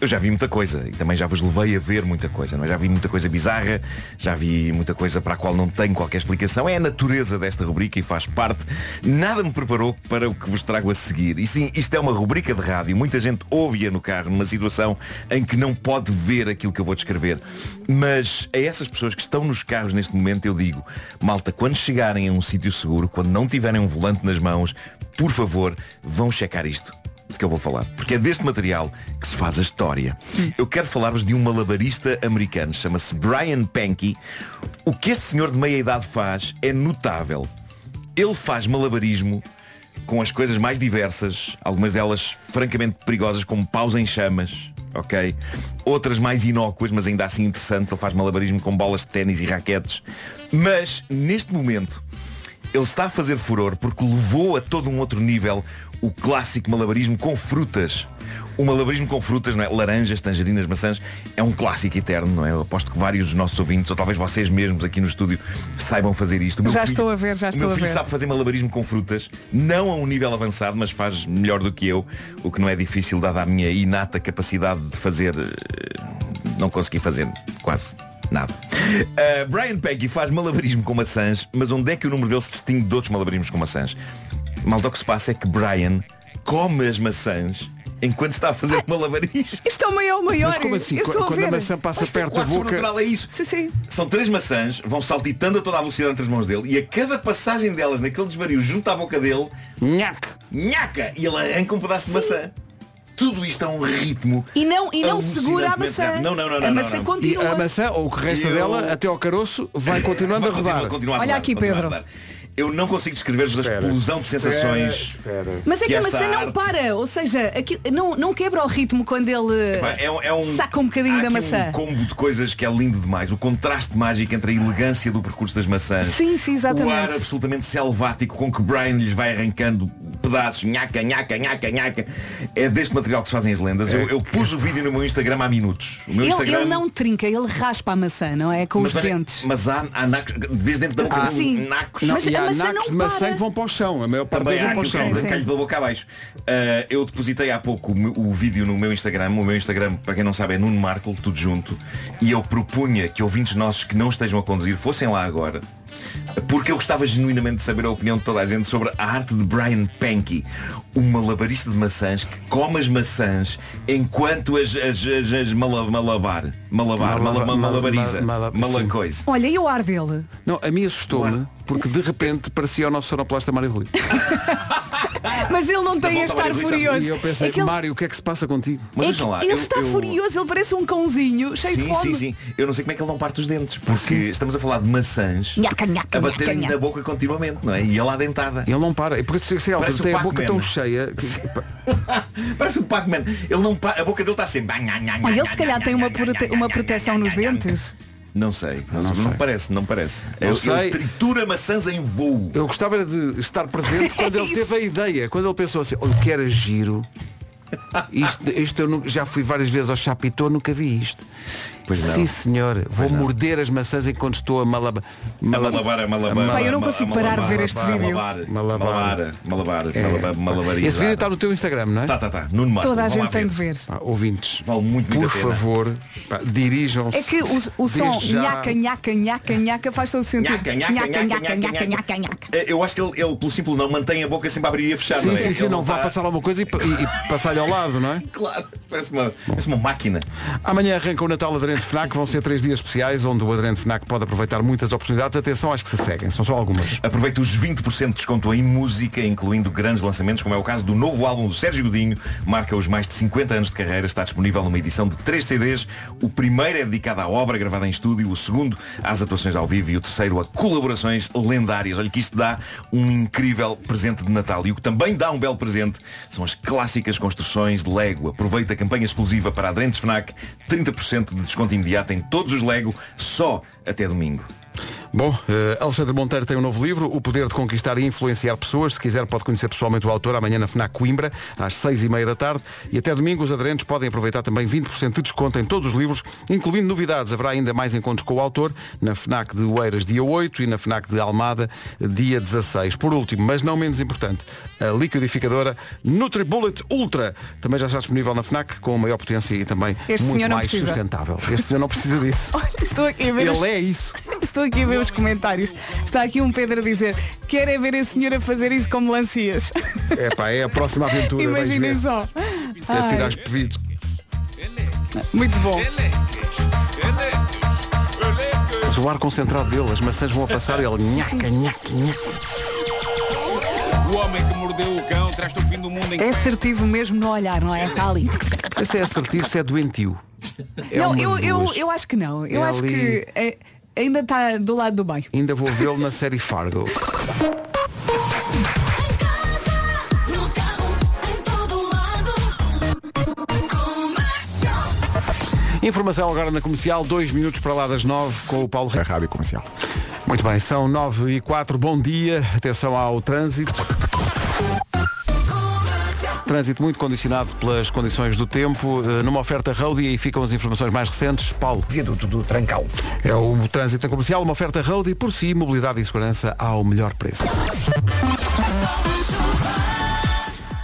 eu já vi muita coisa e também já vos levei a ver muita coisa. Não é? Já vi muita coisa bizarra, já vi muita coisa para a qual não tenho qualquer explicação. É a natureza desta rubrica e faz parte. Nada me preparou para o que vos trago a seguir. E sim, isto é uma rubrica de rádio. Muita gente ouve-a no carro numa situação em que não pode ver aquilo que eu vou descrever. Mas a essas pessoas que estão nos carros neste momento eu digo, malta, quando chegarem a um sítio seguro, quando não tiverem um volante nas mãos, por favor, vão checar isto que eu vou falar. Porque é deste material que se faz a história. Eu quero falar-vos de um malabarista americano, chama-se Brian Pankey. O que este senhor de meia idade faz é notável. Ele faz malabarismo com as coisas mais diversas, algumas delas francamente perigosas, como paus em chamas, ok? Outras mais inócuas, mas ainda assim interessantes. Ele faz malabarismo com bolas de ténis e raquetes. Mas, neste momento, ele está a fazer furor porque levou a todo um outro nível o clássico malabarismo com frutas. O malabarismo com frutas, não é? Laranjas, tangerinas, maçãs, é um clássico eterno, não é? Eu aposto que vários dos nossos ouvintes, ou talvez vocês mesmos aqui no estúdio, saibam fazer isto. O meu Já filho- estou a ver, já o estou meu a filho ver. sabe fazer malabarismo com frutas, não a um nível avançado, mas faz melhor do que eu, o que não é difícil dada a minha inata capacidade de fazer. eh, Não consegui fazer quase nada. Uh, Brian Peggy faz malabarismo com maçãs, mas onde é que o número dele se distingue de outros malabarismos com maçãs? Malta, o que se passa é que Brian come as maçãs enquanto está a fazer malabarismo. Isto é o maior, maior. Mas como assim? Eu estou a Quando a ver. maçã passa Isto é perto da quase boca. sobrenatural, é isso. Sim, sim. São três maçãs, vão saltitando a toda a velocidade entre as mãos dele e a cada passagem delas naquele desvario junto à boca dele, Nhac! nhaca! E ele arranca um pedaço de maçã. Tudo isto a um ritmo. E não, e não segura a alucinantemente maçã. Não, não, não, não, a maçã não, não. E continua. a maçã, ou o que resta Eu- dela, até ao caroço, vai continuando Vai a rodar. continuar- continuar a Olha rodar, aqui, continuar a Pedro. rodar. Eu não consigo descrever-vos a explosão de sensações. Mas é que, a esta maçã não arte- para, ou seja, aqui, não, não quebra o ritmo quando ele Epá, é, um- é um, saca um bocadinho há da maçã. um combo de coisas que é lindo demais. O contraste mágico entre a elegância do percurso das maçãs. Sim, sim, exatamente. O ar absolutamente selvático com que Brian lhes vai arrancando pedaços, nhaca, nhaca, nhaca, nhaca. É deste material que se fazem as lendas. Eu, eu pus o vídeo no meu Instagram há minutos. O meu Ele, Instagram... ele não trinca, ele raspa a maçã, não é? Com os olha, dentes. Mas há, há nacos, de vez dentro da boca Ah, nacos. Não, Mas a maçã nacos de maçã para. que vão para o chão. A maior parte Também há vão para o chão. que cai pela boca abaixo. Uh, eu depositei há pouco o, o vídeo no meu Instagram. O meu Instagram, para quem não sabe, é Nuno Marco, tudo junto. E eu propunha que ouvintes nossos que não estejam a conduzir fossem lá agora porque eu gostava genuinamente de saber a opinião de toda a gente sobre a arte de Brian Pankey, um malabarista de maçãs que come as maçãs enquanto as, as, as, as mala- malabar, malabar, Malaba- mala- malabariza, mala- mala- mala sim. coisa. Olha, e o ar dele? Não, a mim assustou-me porque de repente parecia o nosso sonoplasta Mário Rui. *laughs* Mas ele não tem este ar furioso. E eu pensei, É que ele- Mário, o que é que se passa contigo? Mas é que lá, ele eu- está eu- furioso, ele parece um cãozinho cheio de Sim, fome. sim, sim. Eu não sei como é que ele não parte os dentes, porque estamos a falar de maçãs Nhaca, nhaca, a baterem nhaca, na boca continuamente, não é? E ele à dentada. Ele não para. E por isso sei, Parece o tem a boca tão cheia. que- *laughs* Parece um Pac-Man. Ele não pa- A boca dele está sempre. Olha, ele se calhar tem uma, prote- uma proteção nos dentes. Não sei. Não, Não não sei. parece, não parece. Não ele, sei. ele tritura maçãs em voo. Eu gostava de estar presente quando ele *laughs* teve a ideia, quando ele pensou assim, olha, que era giro. Isto, isto eu já fui várias vezes ao Chapitão, nunca vi isto. Pois não. Sim senhor, vou morder as maçãs enquanto estou a malaba, A malabar, a malabar. Pai, eu não consigo malabar, parar de ver este malabar, vídeo. Malabar, Malabar. malabar, malabar, É. malabar. Esse vídeo está no teu Instagram, não é? Tá, tá, tá. Nuno Marco. Toda a gente tem de ver. Pá, ouvintes, Vale muito, muito por favor, dirijam-se. É que o, o som já. nhaca, nhaca, nhaca, nhaca faz todo sentido. Nhaca, nhaca, nhaca, nhaca, nhaca, nhaca. Eh, Eu acho que ele, ele, pelo simples não, mantém a boca sempre a abrir e a fechar. Sim, não é? sim, sim, não vá tá- passar alguma coisa e, pa- e- e passar-lhe ao lado, não é? *laughs* Claro, parece uma, parece uma máquina. Amanhã arranca o Natal Aderente FNAC, vão ser três dias especiais onde o Aderente FNAC pode aproveitar muitas oportunidades. Atenção às que se seguem, são só algumas. Aproveita os 20% de desconto em música, incluindo grandes lançamentos, como é o caso do novo álbum do Sérgio Godinho, marca os mais de 50 anos de carreira, está disponível numa edição de 3 CDs. O primeiro é dedicado à obra gravada em estúdio, o segundo às atuações ao vivo e o terceiro a colaborações lendárias. Olha que isto dá um incrível presente de Natal. E o que também dá um belo presente são as clássicas construções de Lego. Aproveita a campanha exclusiva para aderentes FNAC, 30% de desconto imediato em todos os Lego, só até domingo. Bom, eh, Alexandre Monteiro tem um novo livro, O Poder de Conquistar e Influenciar Pessoas. Se quiser pode conhecer pessoalmente o autor amanhã na FNAC Coimbra, às seis e meia da tarde. E até domingo os aderentes podem aproveitar também 20% de desconto em todos os livros, incluindo novidades. Haverá ainda mais encontros com o autor na FNAC de Oeiras dia 8 e na FNAC de Almada dia 16. Por último, mas não menos importante, a liquidificadora NutriBullet Ultra também já está disponível na FNAC com maior potência e também Este muito mais sustentável. Este senhor não precisa disso. *laughs* Olha, estou aqui a ver. os- Ele é isso. Estou aqui a ver os comentários. Está aqui um Pedro a dizer, quer é ver a senhora fazer isso com melancias. É pá, é a próxima aventura. Imaginem só. É tirar os muito bom. Mas o ar concentrado dele, as maçãs vão a passar e ele nhaca, nhaca, nhaca. O homem que mordeu o cão traz-te o fim do mundo em É assertivo mesmo no olhar, não é? Está ali. Esse é assertivo, se é doentio. É não, eu, eu, eu acho que não. Eu É acho ali. que é- ainda está do lado do bem. Ainda vou vê-lo na série Fargo. Informação agora na comercial, dois minutos para lá das nove com o Paulo. A rádio comercial. Muito bem, são nove e quatro. Bom dia. Atenção ao trânsito. Trânsito muito condicionado pelas condições do tempo. Eh, Numa oferta road e aí ficam as informações mais recentes. Paulo. Viaduto do Trancão. É o trânsito comercial, uma oferta road e por si, mobilidade e segurança ao melhor preço.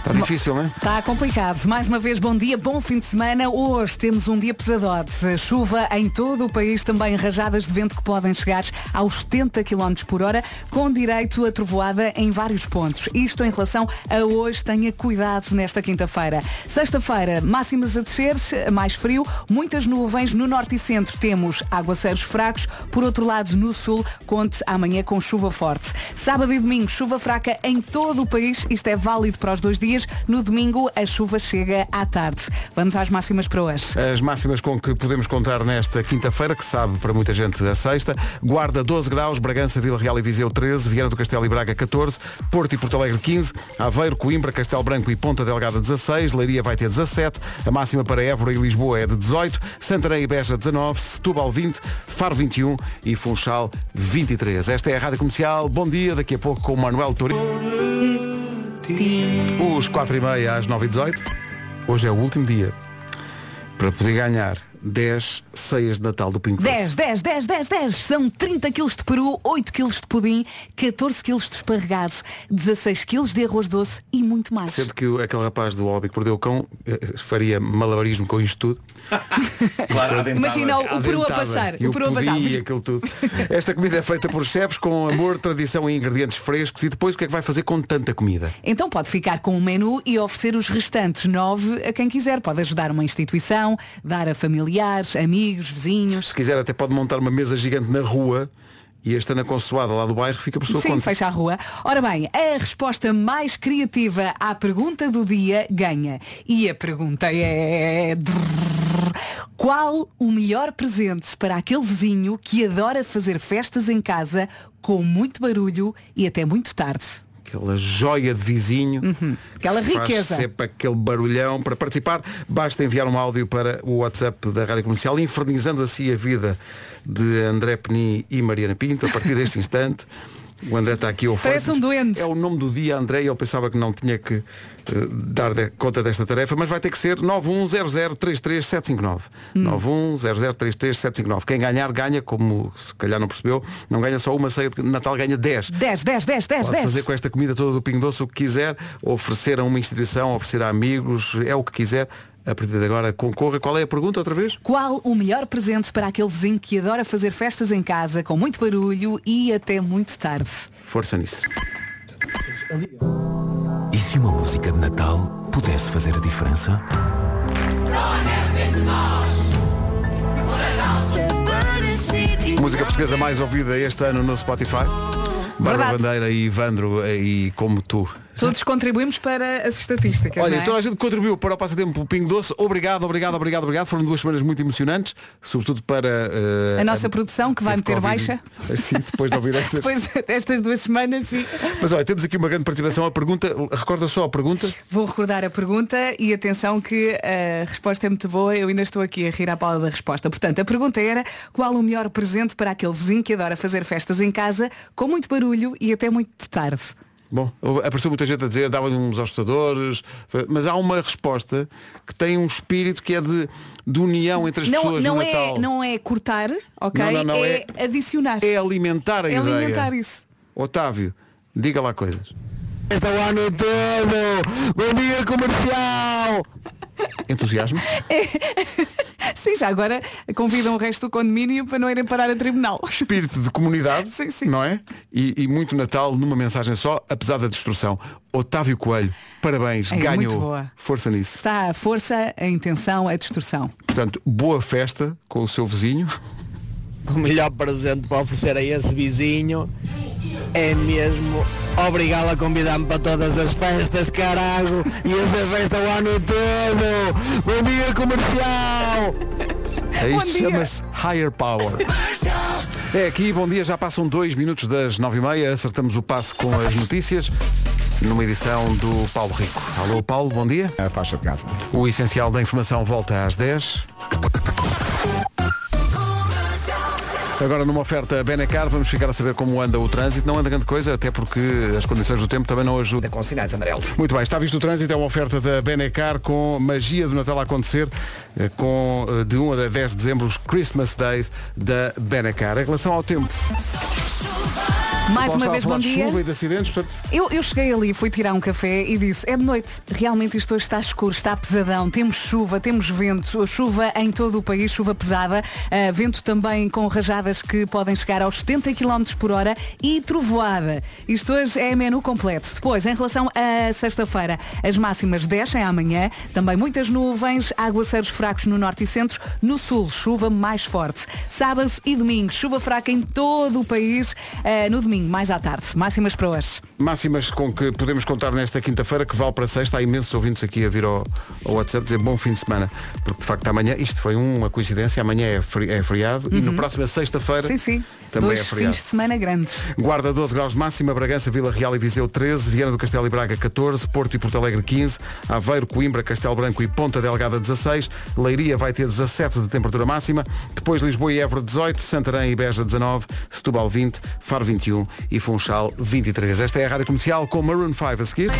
Está difícil, não é? Está complicado. Mais uma vez, bom dia, bom fim de semana. Hoje temos um dia pesadote. Chuva em todo o país, também rajadas de vento que podem chegar aos 70 km por hora, com direito a trovoada em vários pontos. Isto em relação a hoje, tenha cuidado nesta quinta-feira. Sexta-feira, máximas a descer, mais frio, muitas nuvens. No norte e centro temos aguaceiros fracos. Por outro lado, no sul, conte amanhã com chuva forte. Sábado e domingo, chuva fraca em todo o país. Isto é válido para os dois dias. No domingo, a chuva chega à tarde. Vamos às máximas para hoje. As máximas com que podemos contar nesta quinta-feira, que sabe para muita gente a sexta, Guarda 12 graus, Bragança, Vila Real e Viseu 13, Viana do Castelo e Braga 14, Porto e Porto Alegre 15, Aveiro, Coimbra, Castelo Branco e Ponta Delgada 16, Leiria vai ter 17, a máxima para Évora e Lisboa é de 18, Santarém e Beja 19, Setúbal 20, Faro 21 e Funchal 23. Esta é a Rádio Comercial. Bom dia, daqui a pouco com o Manuel Os 4 e meia às 9 e 18 Hoje é o último dia para poder ganhar 10, ceias de Natal do Pingo 10, 10, 10, 10, 10. São 30 kg de peru, 8 kg de pudim, 14 kg de esparregados, 16 kg de arroz doce e muito mais. Sendo que aquele rapaz do hobby que perdeu o cão eh, faria malabarismo com isto tudo. *laughs* Claro, adentava. Imagina o, o peru a passar. E O peru a passar. pudim e aquilo tudo. Esta comida é feita por chefes com amor, tradição e ingredientes frescos. E depois o que é que vai fazer com tanta comida? Então pode ficar com o menu e oferecer os restantes nove a quem quiser. Pode ajudar uma instituição, dar a familiares, amigos, vizinhos. Se quiser até pode montar uma mesa gigante na rua e esta na consoada lá do bairro fica por sua Sim, conta. fecha a rua. Ora bem, a resposta mais criativa à pergunta do dia ganha. E a pergunta é. Qual o melhor presente para aquele vizinho que adora fazer festas em casa com muito barulho e até muito tarde? Aquela joia de vizinho. Uhum. Aquela riqueza. sempre aquele barulhão. Para participar, basta enviar um áudio para o WhatsApp da Rádio Comercial, infernizando assim a vida de André Peni e Mariana Pinto, a partir deste *laughs* instante. O André está aqui ao Parece um doente. É o nome do dia, André, e ele pensava que não tinha que eh, dar de- conta desta tarefa, mas vai ter que ser 910033759. Hum. 910033759. Quem ganhar, ganha, como se calhar não percebeu, não ganha só uma ceia de Natal, ganha 10. 10, 10, 10, 10, Pode 10. fazer com esta comida toda do Pingo Doce o que quiser, oferecer a uma instituição, oferecer a amigos, é o que quiser. A partir de agora concorra. Qual é a pergunta outra vez? Qual o melhor presente para aquele vizinho que adora fazer festas em casa com muito barulho e até muito tarde? Força nisso. E se uma música de Natal pudesse fazer a diferença? Música portuguesa mais ouvida este ano no Spotify. Bárbara. Bandeira e Ivandro eh, e como tu. Todos contribuímos para as estatísticas. Olha, não é? toda a gente contribuiu para o passatempo Pingo Doce. Obrigado, obrigado, obrigado, obrigado. Foram duas semanas muito emocionantes, sobretudo para eh, A nossa produção que vai meter baixa. *laughs* Sim, depois de ouvir estas. Depois destas duas semanas, sim. Mas olha, temos aqui uma grande participação. A pergunta, recorda só a pergunta? Vou recordar a pergunta e atenção que a resposta é muito boa, eu ainda estou aqui a rir à pala da resposta. Portanto, a pergunta era qual o melhor presente para aquele vizinho que adora fazer festas em casa com muito barulho e até muito tarde? Bom, apareceu muita gente a dizer, dava-lhe uns assustadores, mas há uma resposta que tem um espírito que é de, de união entre as Não, pessoas não, no é, Natal. não é cortar, ok? Não, não, não, é, adicionar. É alimentar a É ideia. alimentar isso. Otávio, diga lá coisas. Este é o ano todo! Bom dia comercial! Entusiasmo? *laughs* Sim, já agora convidam o resto do condomínio para não irem parar a tribunal. Espírito de comunidade, não é? E, e muito Natal numa mensagem só, apesar da destrução. Otávio Coelho, parabéns, É, ganhou. muito boa. Força nisso. Está a força, a intenção, a distorção. Portanto, boa festa com o seu vizinho. O melhor presente para oferecer a esse vizinho é mesmo obrigá-lo a convidar-me para todas as festas, carago! E essa festa o ano todo! Bom dia comercial! É isto chama-se Higher Power. É aqui, bom dia, já passam dois minutos das nove e meia, acertamos o passo com as notícias numa edição do Paulo Rico. Alô Paulo, bom dia. A faixa de casa. O essencial da informação volta às 10. Agora numa oferta Benecar, vamos ficar a saber como anda o trânsito. Não anda grande coisa, até porque as condições do tempo também não ajudam. Com sinais amarelos. Muito bem, está visto o trânsito, é uma oferta da Benecar com magia do Natal a acontecer, eh, com eh, de 1 a 10 de dezembro os Christmas Days da Benecar. Em relação ao tempo, Mais uma vez, bom dia. chuva e de acidentes, portanto, Eu, eu cheguei ali, fui tirar um café e disse, é de noite, realmente isto hoje está escuro, está pesadão, temos chuva, temos vento, chuva em todo o país, chuva pesada, ah, vento também com rajadas que podem chegar aos 70 km por hora e trovoada. Isto hoje é menu completo. Depois, em relação a sexta-feira, as máximas descem amanhã, também muitas nuvens, aguaceiros fracos no norte e centro, no sul, chuva mais forte. Sábado e domingo, chuva fraca em todo o país, ah, no domingo, mais à tarde. Máximas para hoje. máximas com que podemos contar nesta quinta-feira, que vale para sexta. Há imensos ouvintes aqui a vir ao, ao WhatsApp dizer bom fim de semana. Porque de facto amanhã, isto foi uma coincidência, amanhã é, feri- é feriado e Uhum. na próxima sexta-feira Sim, sim. Também Dois é feriado. fins de semana grandes. Guarda 12 graus de máxima, Bragança, Vila Real e Viseu 13, Viana do Castelo e Braga 14, Porto e Porto Alegre 15, Aveiro, Coimbra, Castelo Branco e Ponta Delgada 16, Leiria vai ter 17 de temperatura máxima, depois Lisboa e Évora 18, Santarém e Beja 19, Setúbal 20, Faro 21 e Funchal 23. Esta é a Rádio Comercial com Maroon 5 a seguir.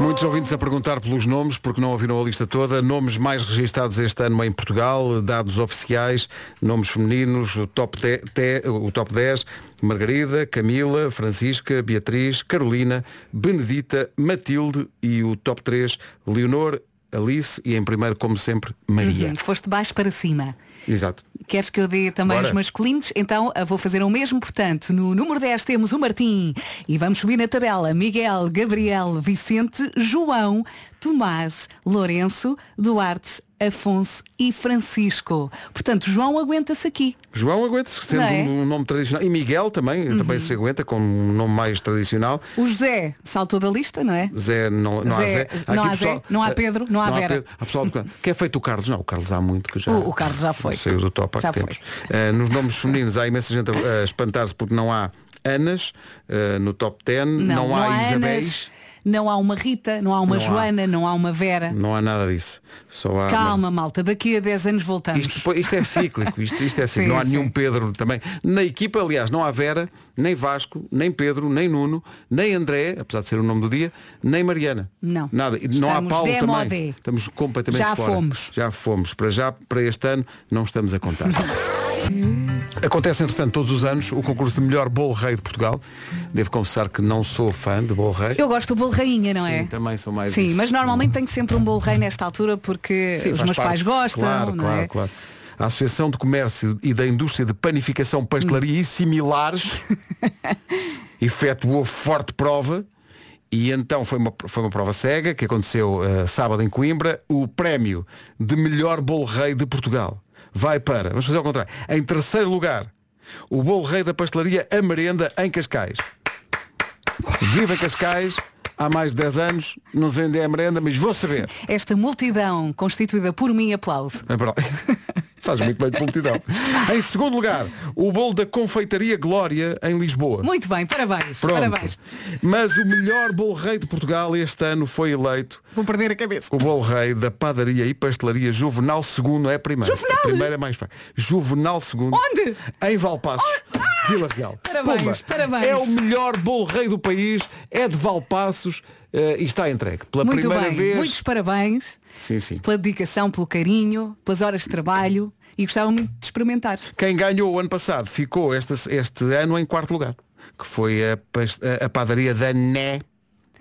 Muitos ouvintes a perguntar pelos nomes, porque não ouviram a lista toda. Nomes mais registados este ano em Portugal, dados oficiais, nomes femininos, top 10, te- o top 10 Margarida, Camila, Francisca, Beatriz, Carolina, Benedita, Matilde e o top 3 Leonor, Alice e em primeiro, como sempre, Maria. Uhum, Foste baixo para cima. Exato. Queres que eu dê também Bora. os masculinos? Então vou fazer o mesmo. Portanto, no número 10 temos o Martim. E vamos subir na tabela. Miguel, Gabriel, Vicente, João, Tomás, Lourenço, Duarte, Afonso e Francisco. Portanto, João aguenta-se aqui. João aguenta-se, sendo Não é? um nome tradicional. E Miguel também, também se aguenta, com um nome mais tradicional. O José saltou da lista, não é? Zé, não, não há Zé, Zé. não há Zé, não há eh, Pedro, não há Vera. Pedro. Há pessoal que- é feito o Carlos. Não, o Carlos há muito que já. O- o Carlos já foi. Saiu do top há Já que foi. Eh, nos nomes femininos há imensa gente a, a espantar-se porque não há Anas eh, no top 10, não, há, Isabéis, Anas, não há uma Rita, não há uma Não há. Joana, não há uma Vera. não há nada disso. Só há Calma, malta, daqui a 10 anos voltamos. Isto, isto é cíclico, isto, isto é *laughs* cíclico. Sim, não há sim. nenhum Pedro também. Na equipa, aliás, não há Vera, nem Vasco, nem Pedro, nem Nuno, nem André, apesar de ser o nome do dia, nem Mariana. Não. Nada. E não há Estamos Paulo também. Estamos completamente Já fora. fomos. Já fomos. Para já, para este ano, não estamos a contar. *laughs* Acontece, entretanto, todos os anos o concurso de melhor bolo rei de Portugal. Devo confessar que não sou fã de bolo rei. Eu gosto do bolo rainha, não é? Sim, também sou mais Sim, isso. mas normalmente tenho sempre um bolo rei nesta altura porque Sim, os meus parte. pais gostam, Claro, não claro, é? claro. A Associação de Comércio e da Indústria de Panificação, Pastelaria e Similares *laughs* efetuou forte prova e então foi uma, foi uma prova cega que aconteceu eh, sábado em Coimbra. O prémio de melhor bolo rei de Portugal vai para, vamos fazer ao contrário, em terceiro lugar, o bolo rei da pastelaria A Merenda em Cascais. Viva Cascais! Há mais de 10 anos, não sei onde é a merenda, mas vou saber. Esta multidão constituída por mim aplaudo. É. Faz muito bem de multidão. *laughs* Em segundo lugar, o bolo da Confeitaria Glória em Lisboa. Muito bem, parabéns. Pronto. Parabéns. Mas o melhor bolo rei de Portugal este ano foi eleito Vou perder a cabeça. o bolo rei da padaria e pastelaria Juvenal II é primeiro. Juvenal? A primeira é mais fraca. Juvenal II. Onde? Em Valpassos, Vila Real. Parabéns, Pumba. parabéns. É o melhor bolo rei do país, é de Valpassos eh, e está entregue. Pela Muito primeira bem. vez. Muitos parabéns Sim, sim. pela dedicação, pelo carinho, pelas horas de trabalho e gostava muito de experimentar. Quem ganhou o ano passado ficou este, este ano em quarto lugar, que foi a, pas- a- a padaria da Né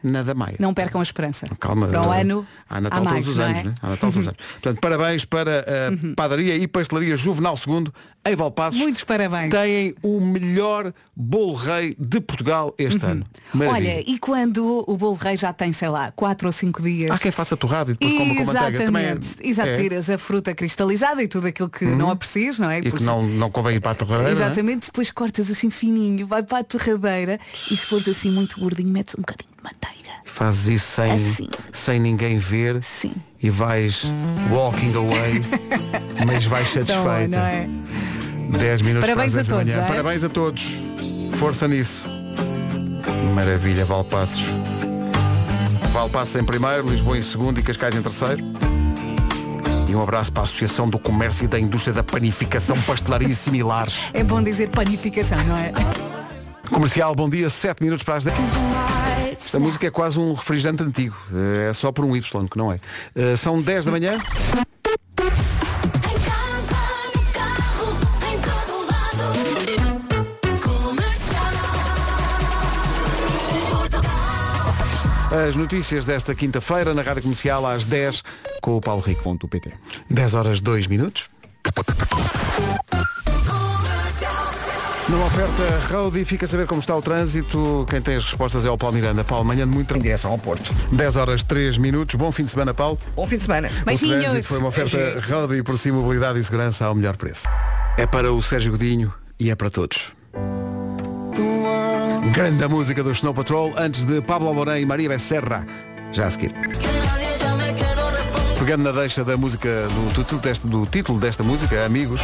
na da Maia. Não percam a esperança. Calma, Para o eh, ano há Natal há todos mais, os não anos, é? né? Há Natal todos os anos. *laughs* Portanto, parabéns para a padaria e pastelaria Juvenal II em Valpassos. Muitos parabéns. Têm o melhor bolo rei de Portugal este ano. Maravilha. Olha, e quando o bolo rei já tem, sei lá, 4 ou 5 dias. Há quem faça torrado e depois coma com manteiga. Também é. Exato, é. tiras a fruta cristalizada e tudo aquilo que não aprecias, não é? E Por que não, não convém ir para a torradeira. é? Exatamente, depois cortas assim fininho, vai para a torradeira e se fores assim muito gordinho, metes um bocadinho manteiga. Fazes isso sem, Assim. sem ninguém ver Sim. e vais walking away, *laughs* mas vais satisfeita. Então, é? 10 minutos Parabéns para a 10 da todos, manhã. é? Parabéns a todos. Força nisso. Maravilha, Valpassos. Valpassos em primeiro, Lisboa em segundo e Cascais em terceiro. E um abraço para a Associação do Comércio e da Indústria da Panificação, Pastelaria e Similares. É bom dizer panificação, não é? Comercial, bom dia, 7 minutos para as 10. Esta música é quase um refrigerante antigo. É só por um Y, que não é. Eh, São 10 da manhã. As notícias desta quinta-feira na Rádio Comercial às 10 com o Paulo Rico. 10 horas 2 minutos. Numa oferta Road fica a saber como está o trânsito. Quem tem as respostas é o Paulo Miranda. Paulo, manhã de muito Em direção ao Porto. 10 horas 3 minutos. Bom fim de semana, Paulo. Bom fim de semana. O Beijinhos. trânsito foi uma oferta Road e por si mobilidade e segurança ao melhor preço. É para o Sérgio Godinho e é para todos. Grande a música do Snow Patrol antes de Pablo Alborém e Maria Becerra. Já a seguir. Pegando na deixa da música do, título desta, do título desta música, Amigos,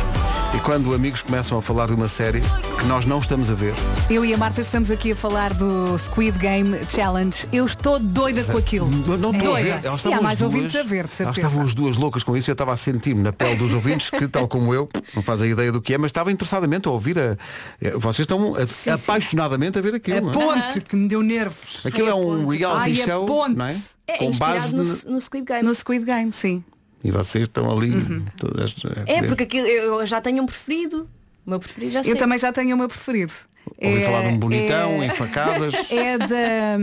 E quando amigos começam a falar de uma série que nós não estamos a ver, Eu e a Marta estamos aqui a falar do Squid Game Challenge. Eu estou doida com aquilo. não, não estou a ver. doida. Elas E há estavam mais as duas, ouvintes a ver, de elas certeza. estavam as duas loucas com isso e eu estava a sentir-me na pele dos ouvintes que, tal como eu, não fazem ideia do que é, mas estava interessadamente a ouvir a. eh, Vocês estão a- apaixonadamente a ver aquilo. A não é? ponte que me deu nervos. Aquilo é um reality Ai, show, não é? É Com base no, no- no Squid Game. No Squid Game, sim. E vocês estão ali. todas a É, porque aquilo, eu já tenho um preferido. O meu preferido já sei. Eu também já tenho o meu preferido. Ouvi É- falar de um bonitão, é- em facadas. *laughs* É da,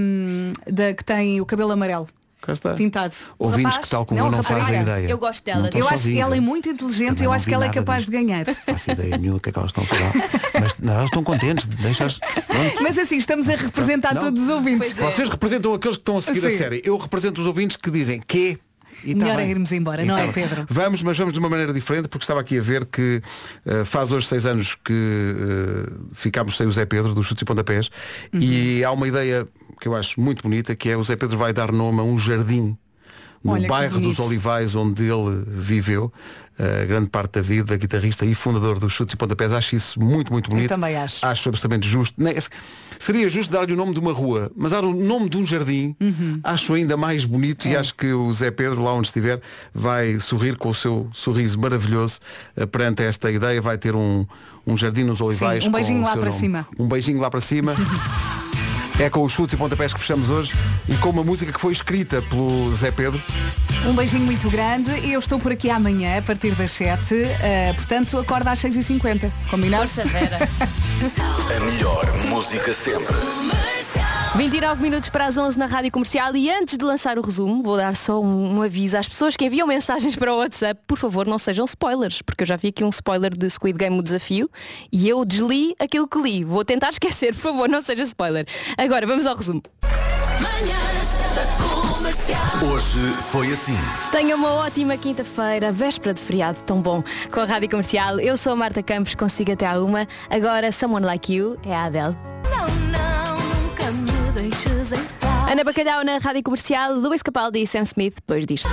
da que tem o cabelo amarelo. Cá está. Pintado. Ouvintes rapaz? que tal como Não, eu não rapaz. fazem ideia. eu gosto dela. Eu acho que ela é muito inteligente Também e eu acho que ela é capaz disto. de ganhar. Não faço ideia nenhuma do que é que elas estão a falar. Mas não, elas estão contentes. Deixas. *laughs* Mas assim, estamos a representar Não. todos os ouvintes. Vocês representam aqueles que estão a seguir a série. Eu represento os ouvintes que dizem que. E tá Melhor é bem. irmos embora, E não tá é, bem. Pedro? Vamos, mas vamos de uma maneira diferente, porque estava aqui a ver que eh, faz hoje seis anos que eh, ficámos sem o Zé Pedro, dos chutes e pontapés, Uhum. e há uma ideia que eu acho muito bonita, que é o Zé Pedro vai dar nome a um jardim no Olha bairro dos. Olivais onde ele viveu grande parte da vida, guitarrista e fundador dos chutes e pontapés. Acho isso muito, muito bonito. também acho. Acho absolutamente justo. Seria justo dar-lhe o nome de uma rua, mas dar o nome de um jardim Uhum. acho ainda mais bonito É. e acho que o Zé Pedro, lá onde estiver, vai sorrir com o seu sorriso maravilhoso eh, perante esta ideia. Vai ter um, um jardim nos olivais. Sim, um com beijinho lá para nome. cima. Um beijinho lá para cima. *laughs* É com os chutes e pontapés que fechamos hoje e com uma música que foi escrita pelo Zé Pedro. Um beijinho muito grande e eu estou por aqui amanhã a partir das 7. eh, portanto, acorda às 6h50. Combinado? Força Vera. *laughs* A melhor música sempre. 29 minutos para as 11 na Rádio Comercial e antes de lançar o resumo, vou dar só um, um aviso às pessoas que enviam mensagens para o WhatsApp. Por favor, não sejam spoilers, porque eu já vi aqui um spoiler de Squid Game o desafio e eu desli aquilo que li. Vou tentar esquecer, por favor, não seja spoiler. Agora, vamos ao resumo. Hoje foi assim. Tenha uma ótima quinta-feira, véspera de feriado, tão bom. Com a Rádio Comercial, eu sou a Marta Campos, consigo até à uma. Agora, Someone Like You, é a Adele. Ana Bacalhau na Rádio Comercial, Luís Capaldi e Sam Smith depois disto.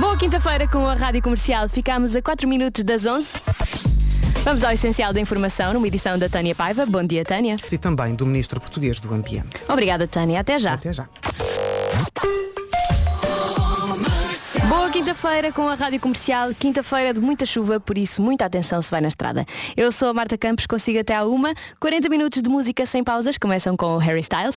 Boa quinta-feira com a Rádio Comercial. Ficamos a 4 minutos das 11. Vamos ao essencial da informação numa edição da Tânia Paiva. Bom dia, Tânia. E também do Ministro Português do Ambiente. Obrigada, Tânia. Até já. Até já. Quinta-feira com a Rádio Comercial. Quinta-feira de muita chuva, por isso muita atenção se vai na estrada. Eu sou a Marta Campos, consigo até à uma. 40 minutos de música sem pausas, começam com o Harry Styles.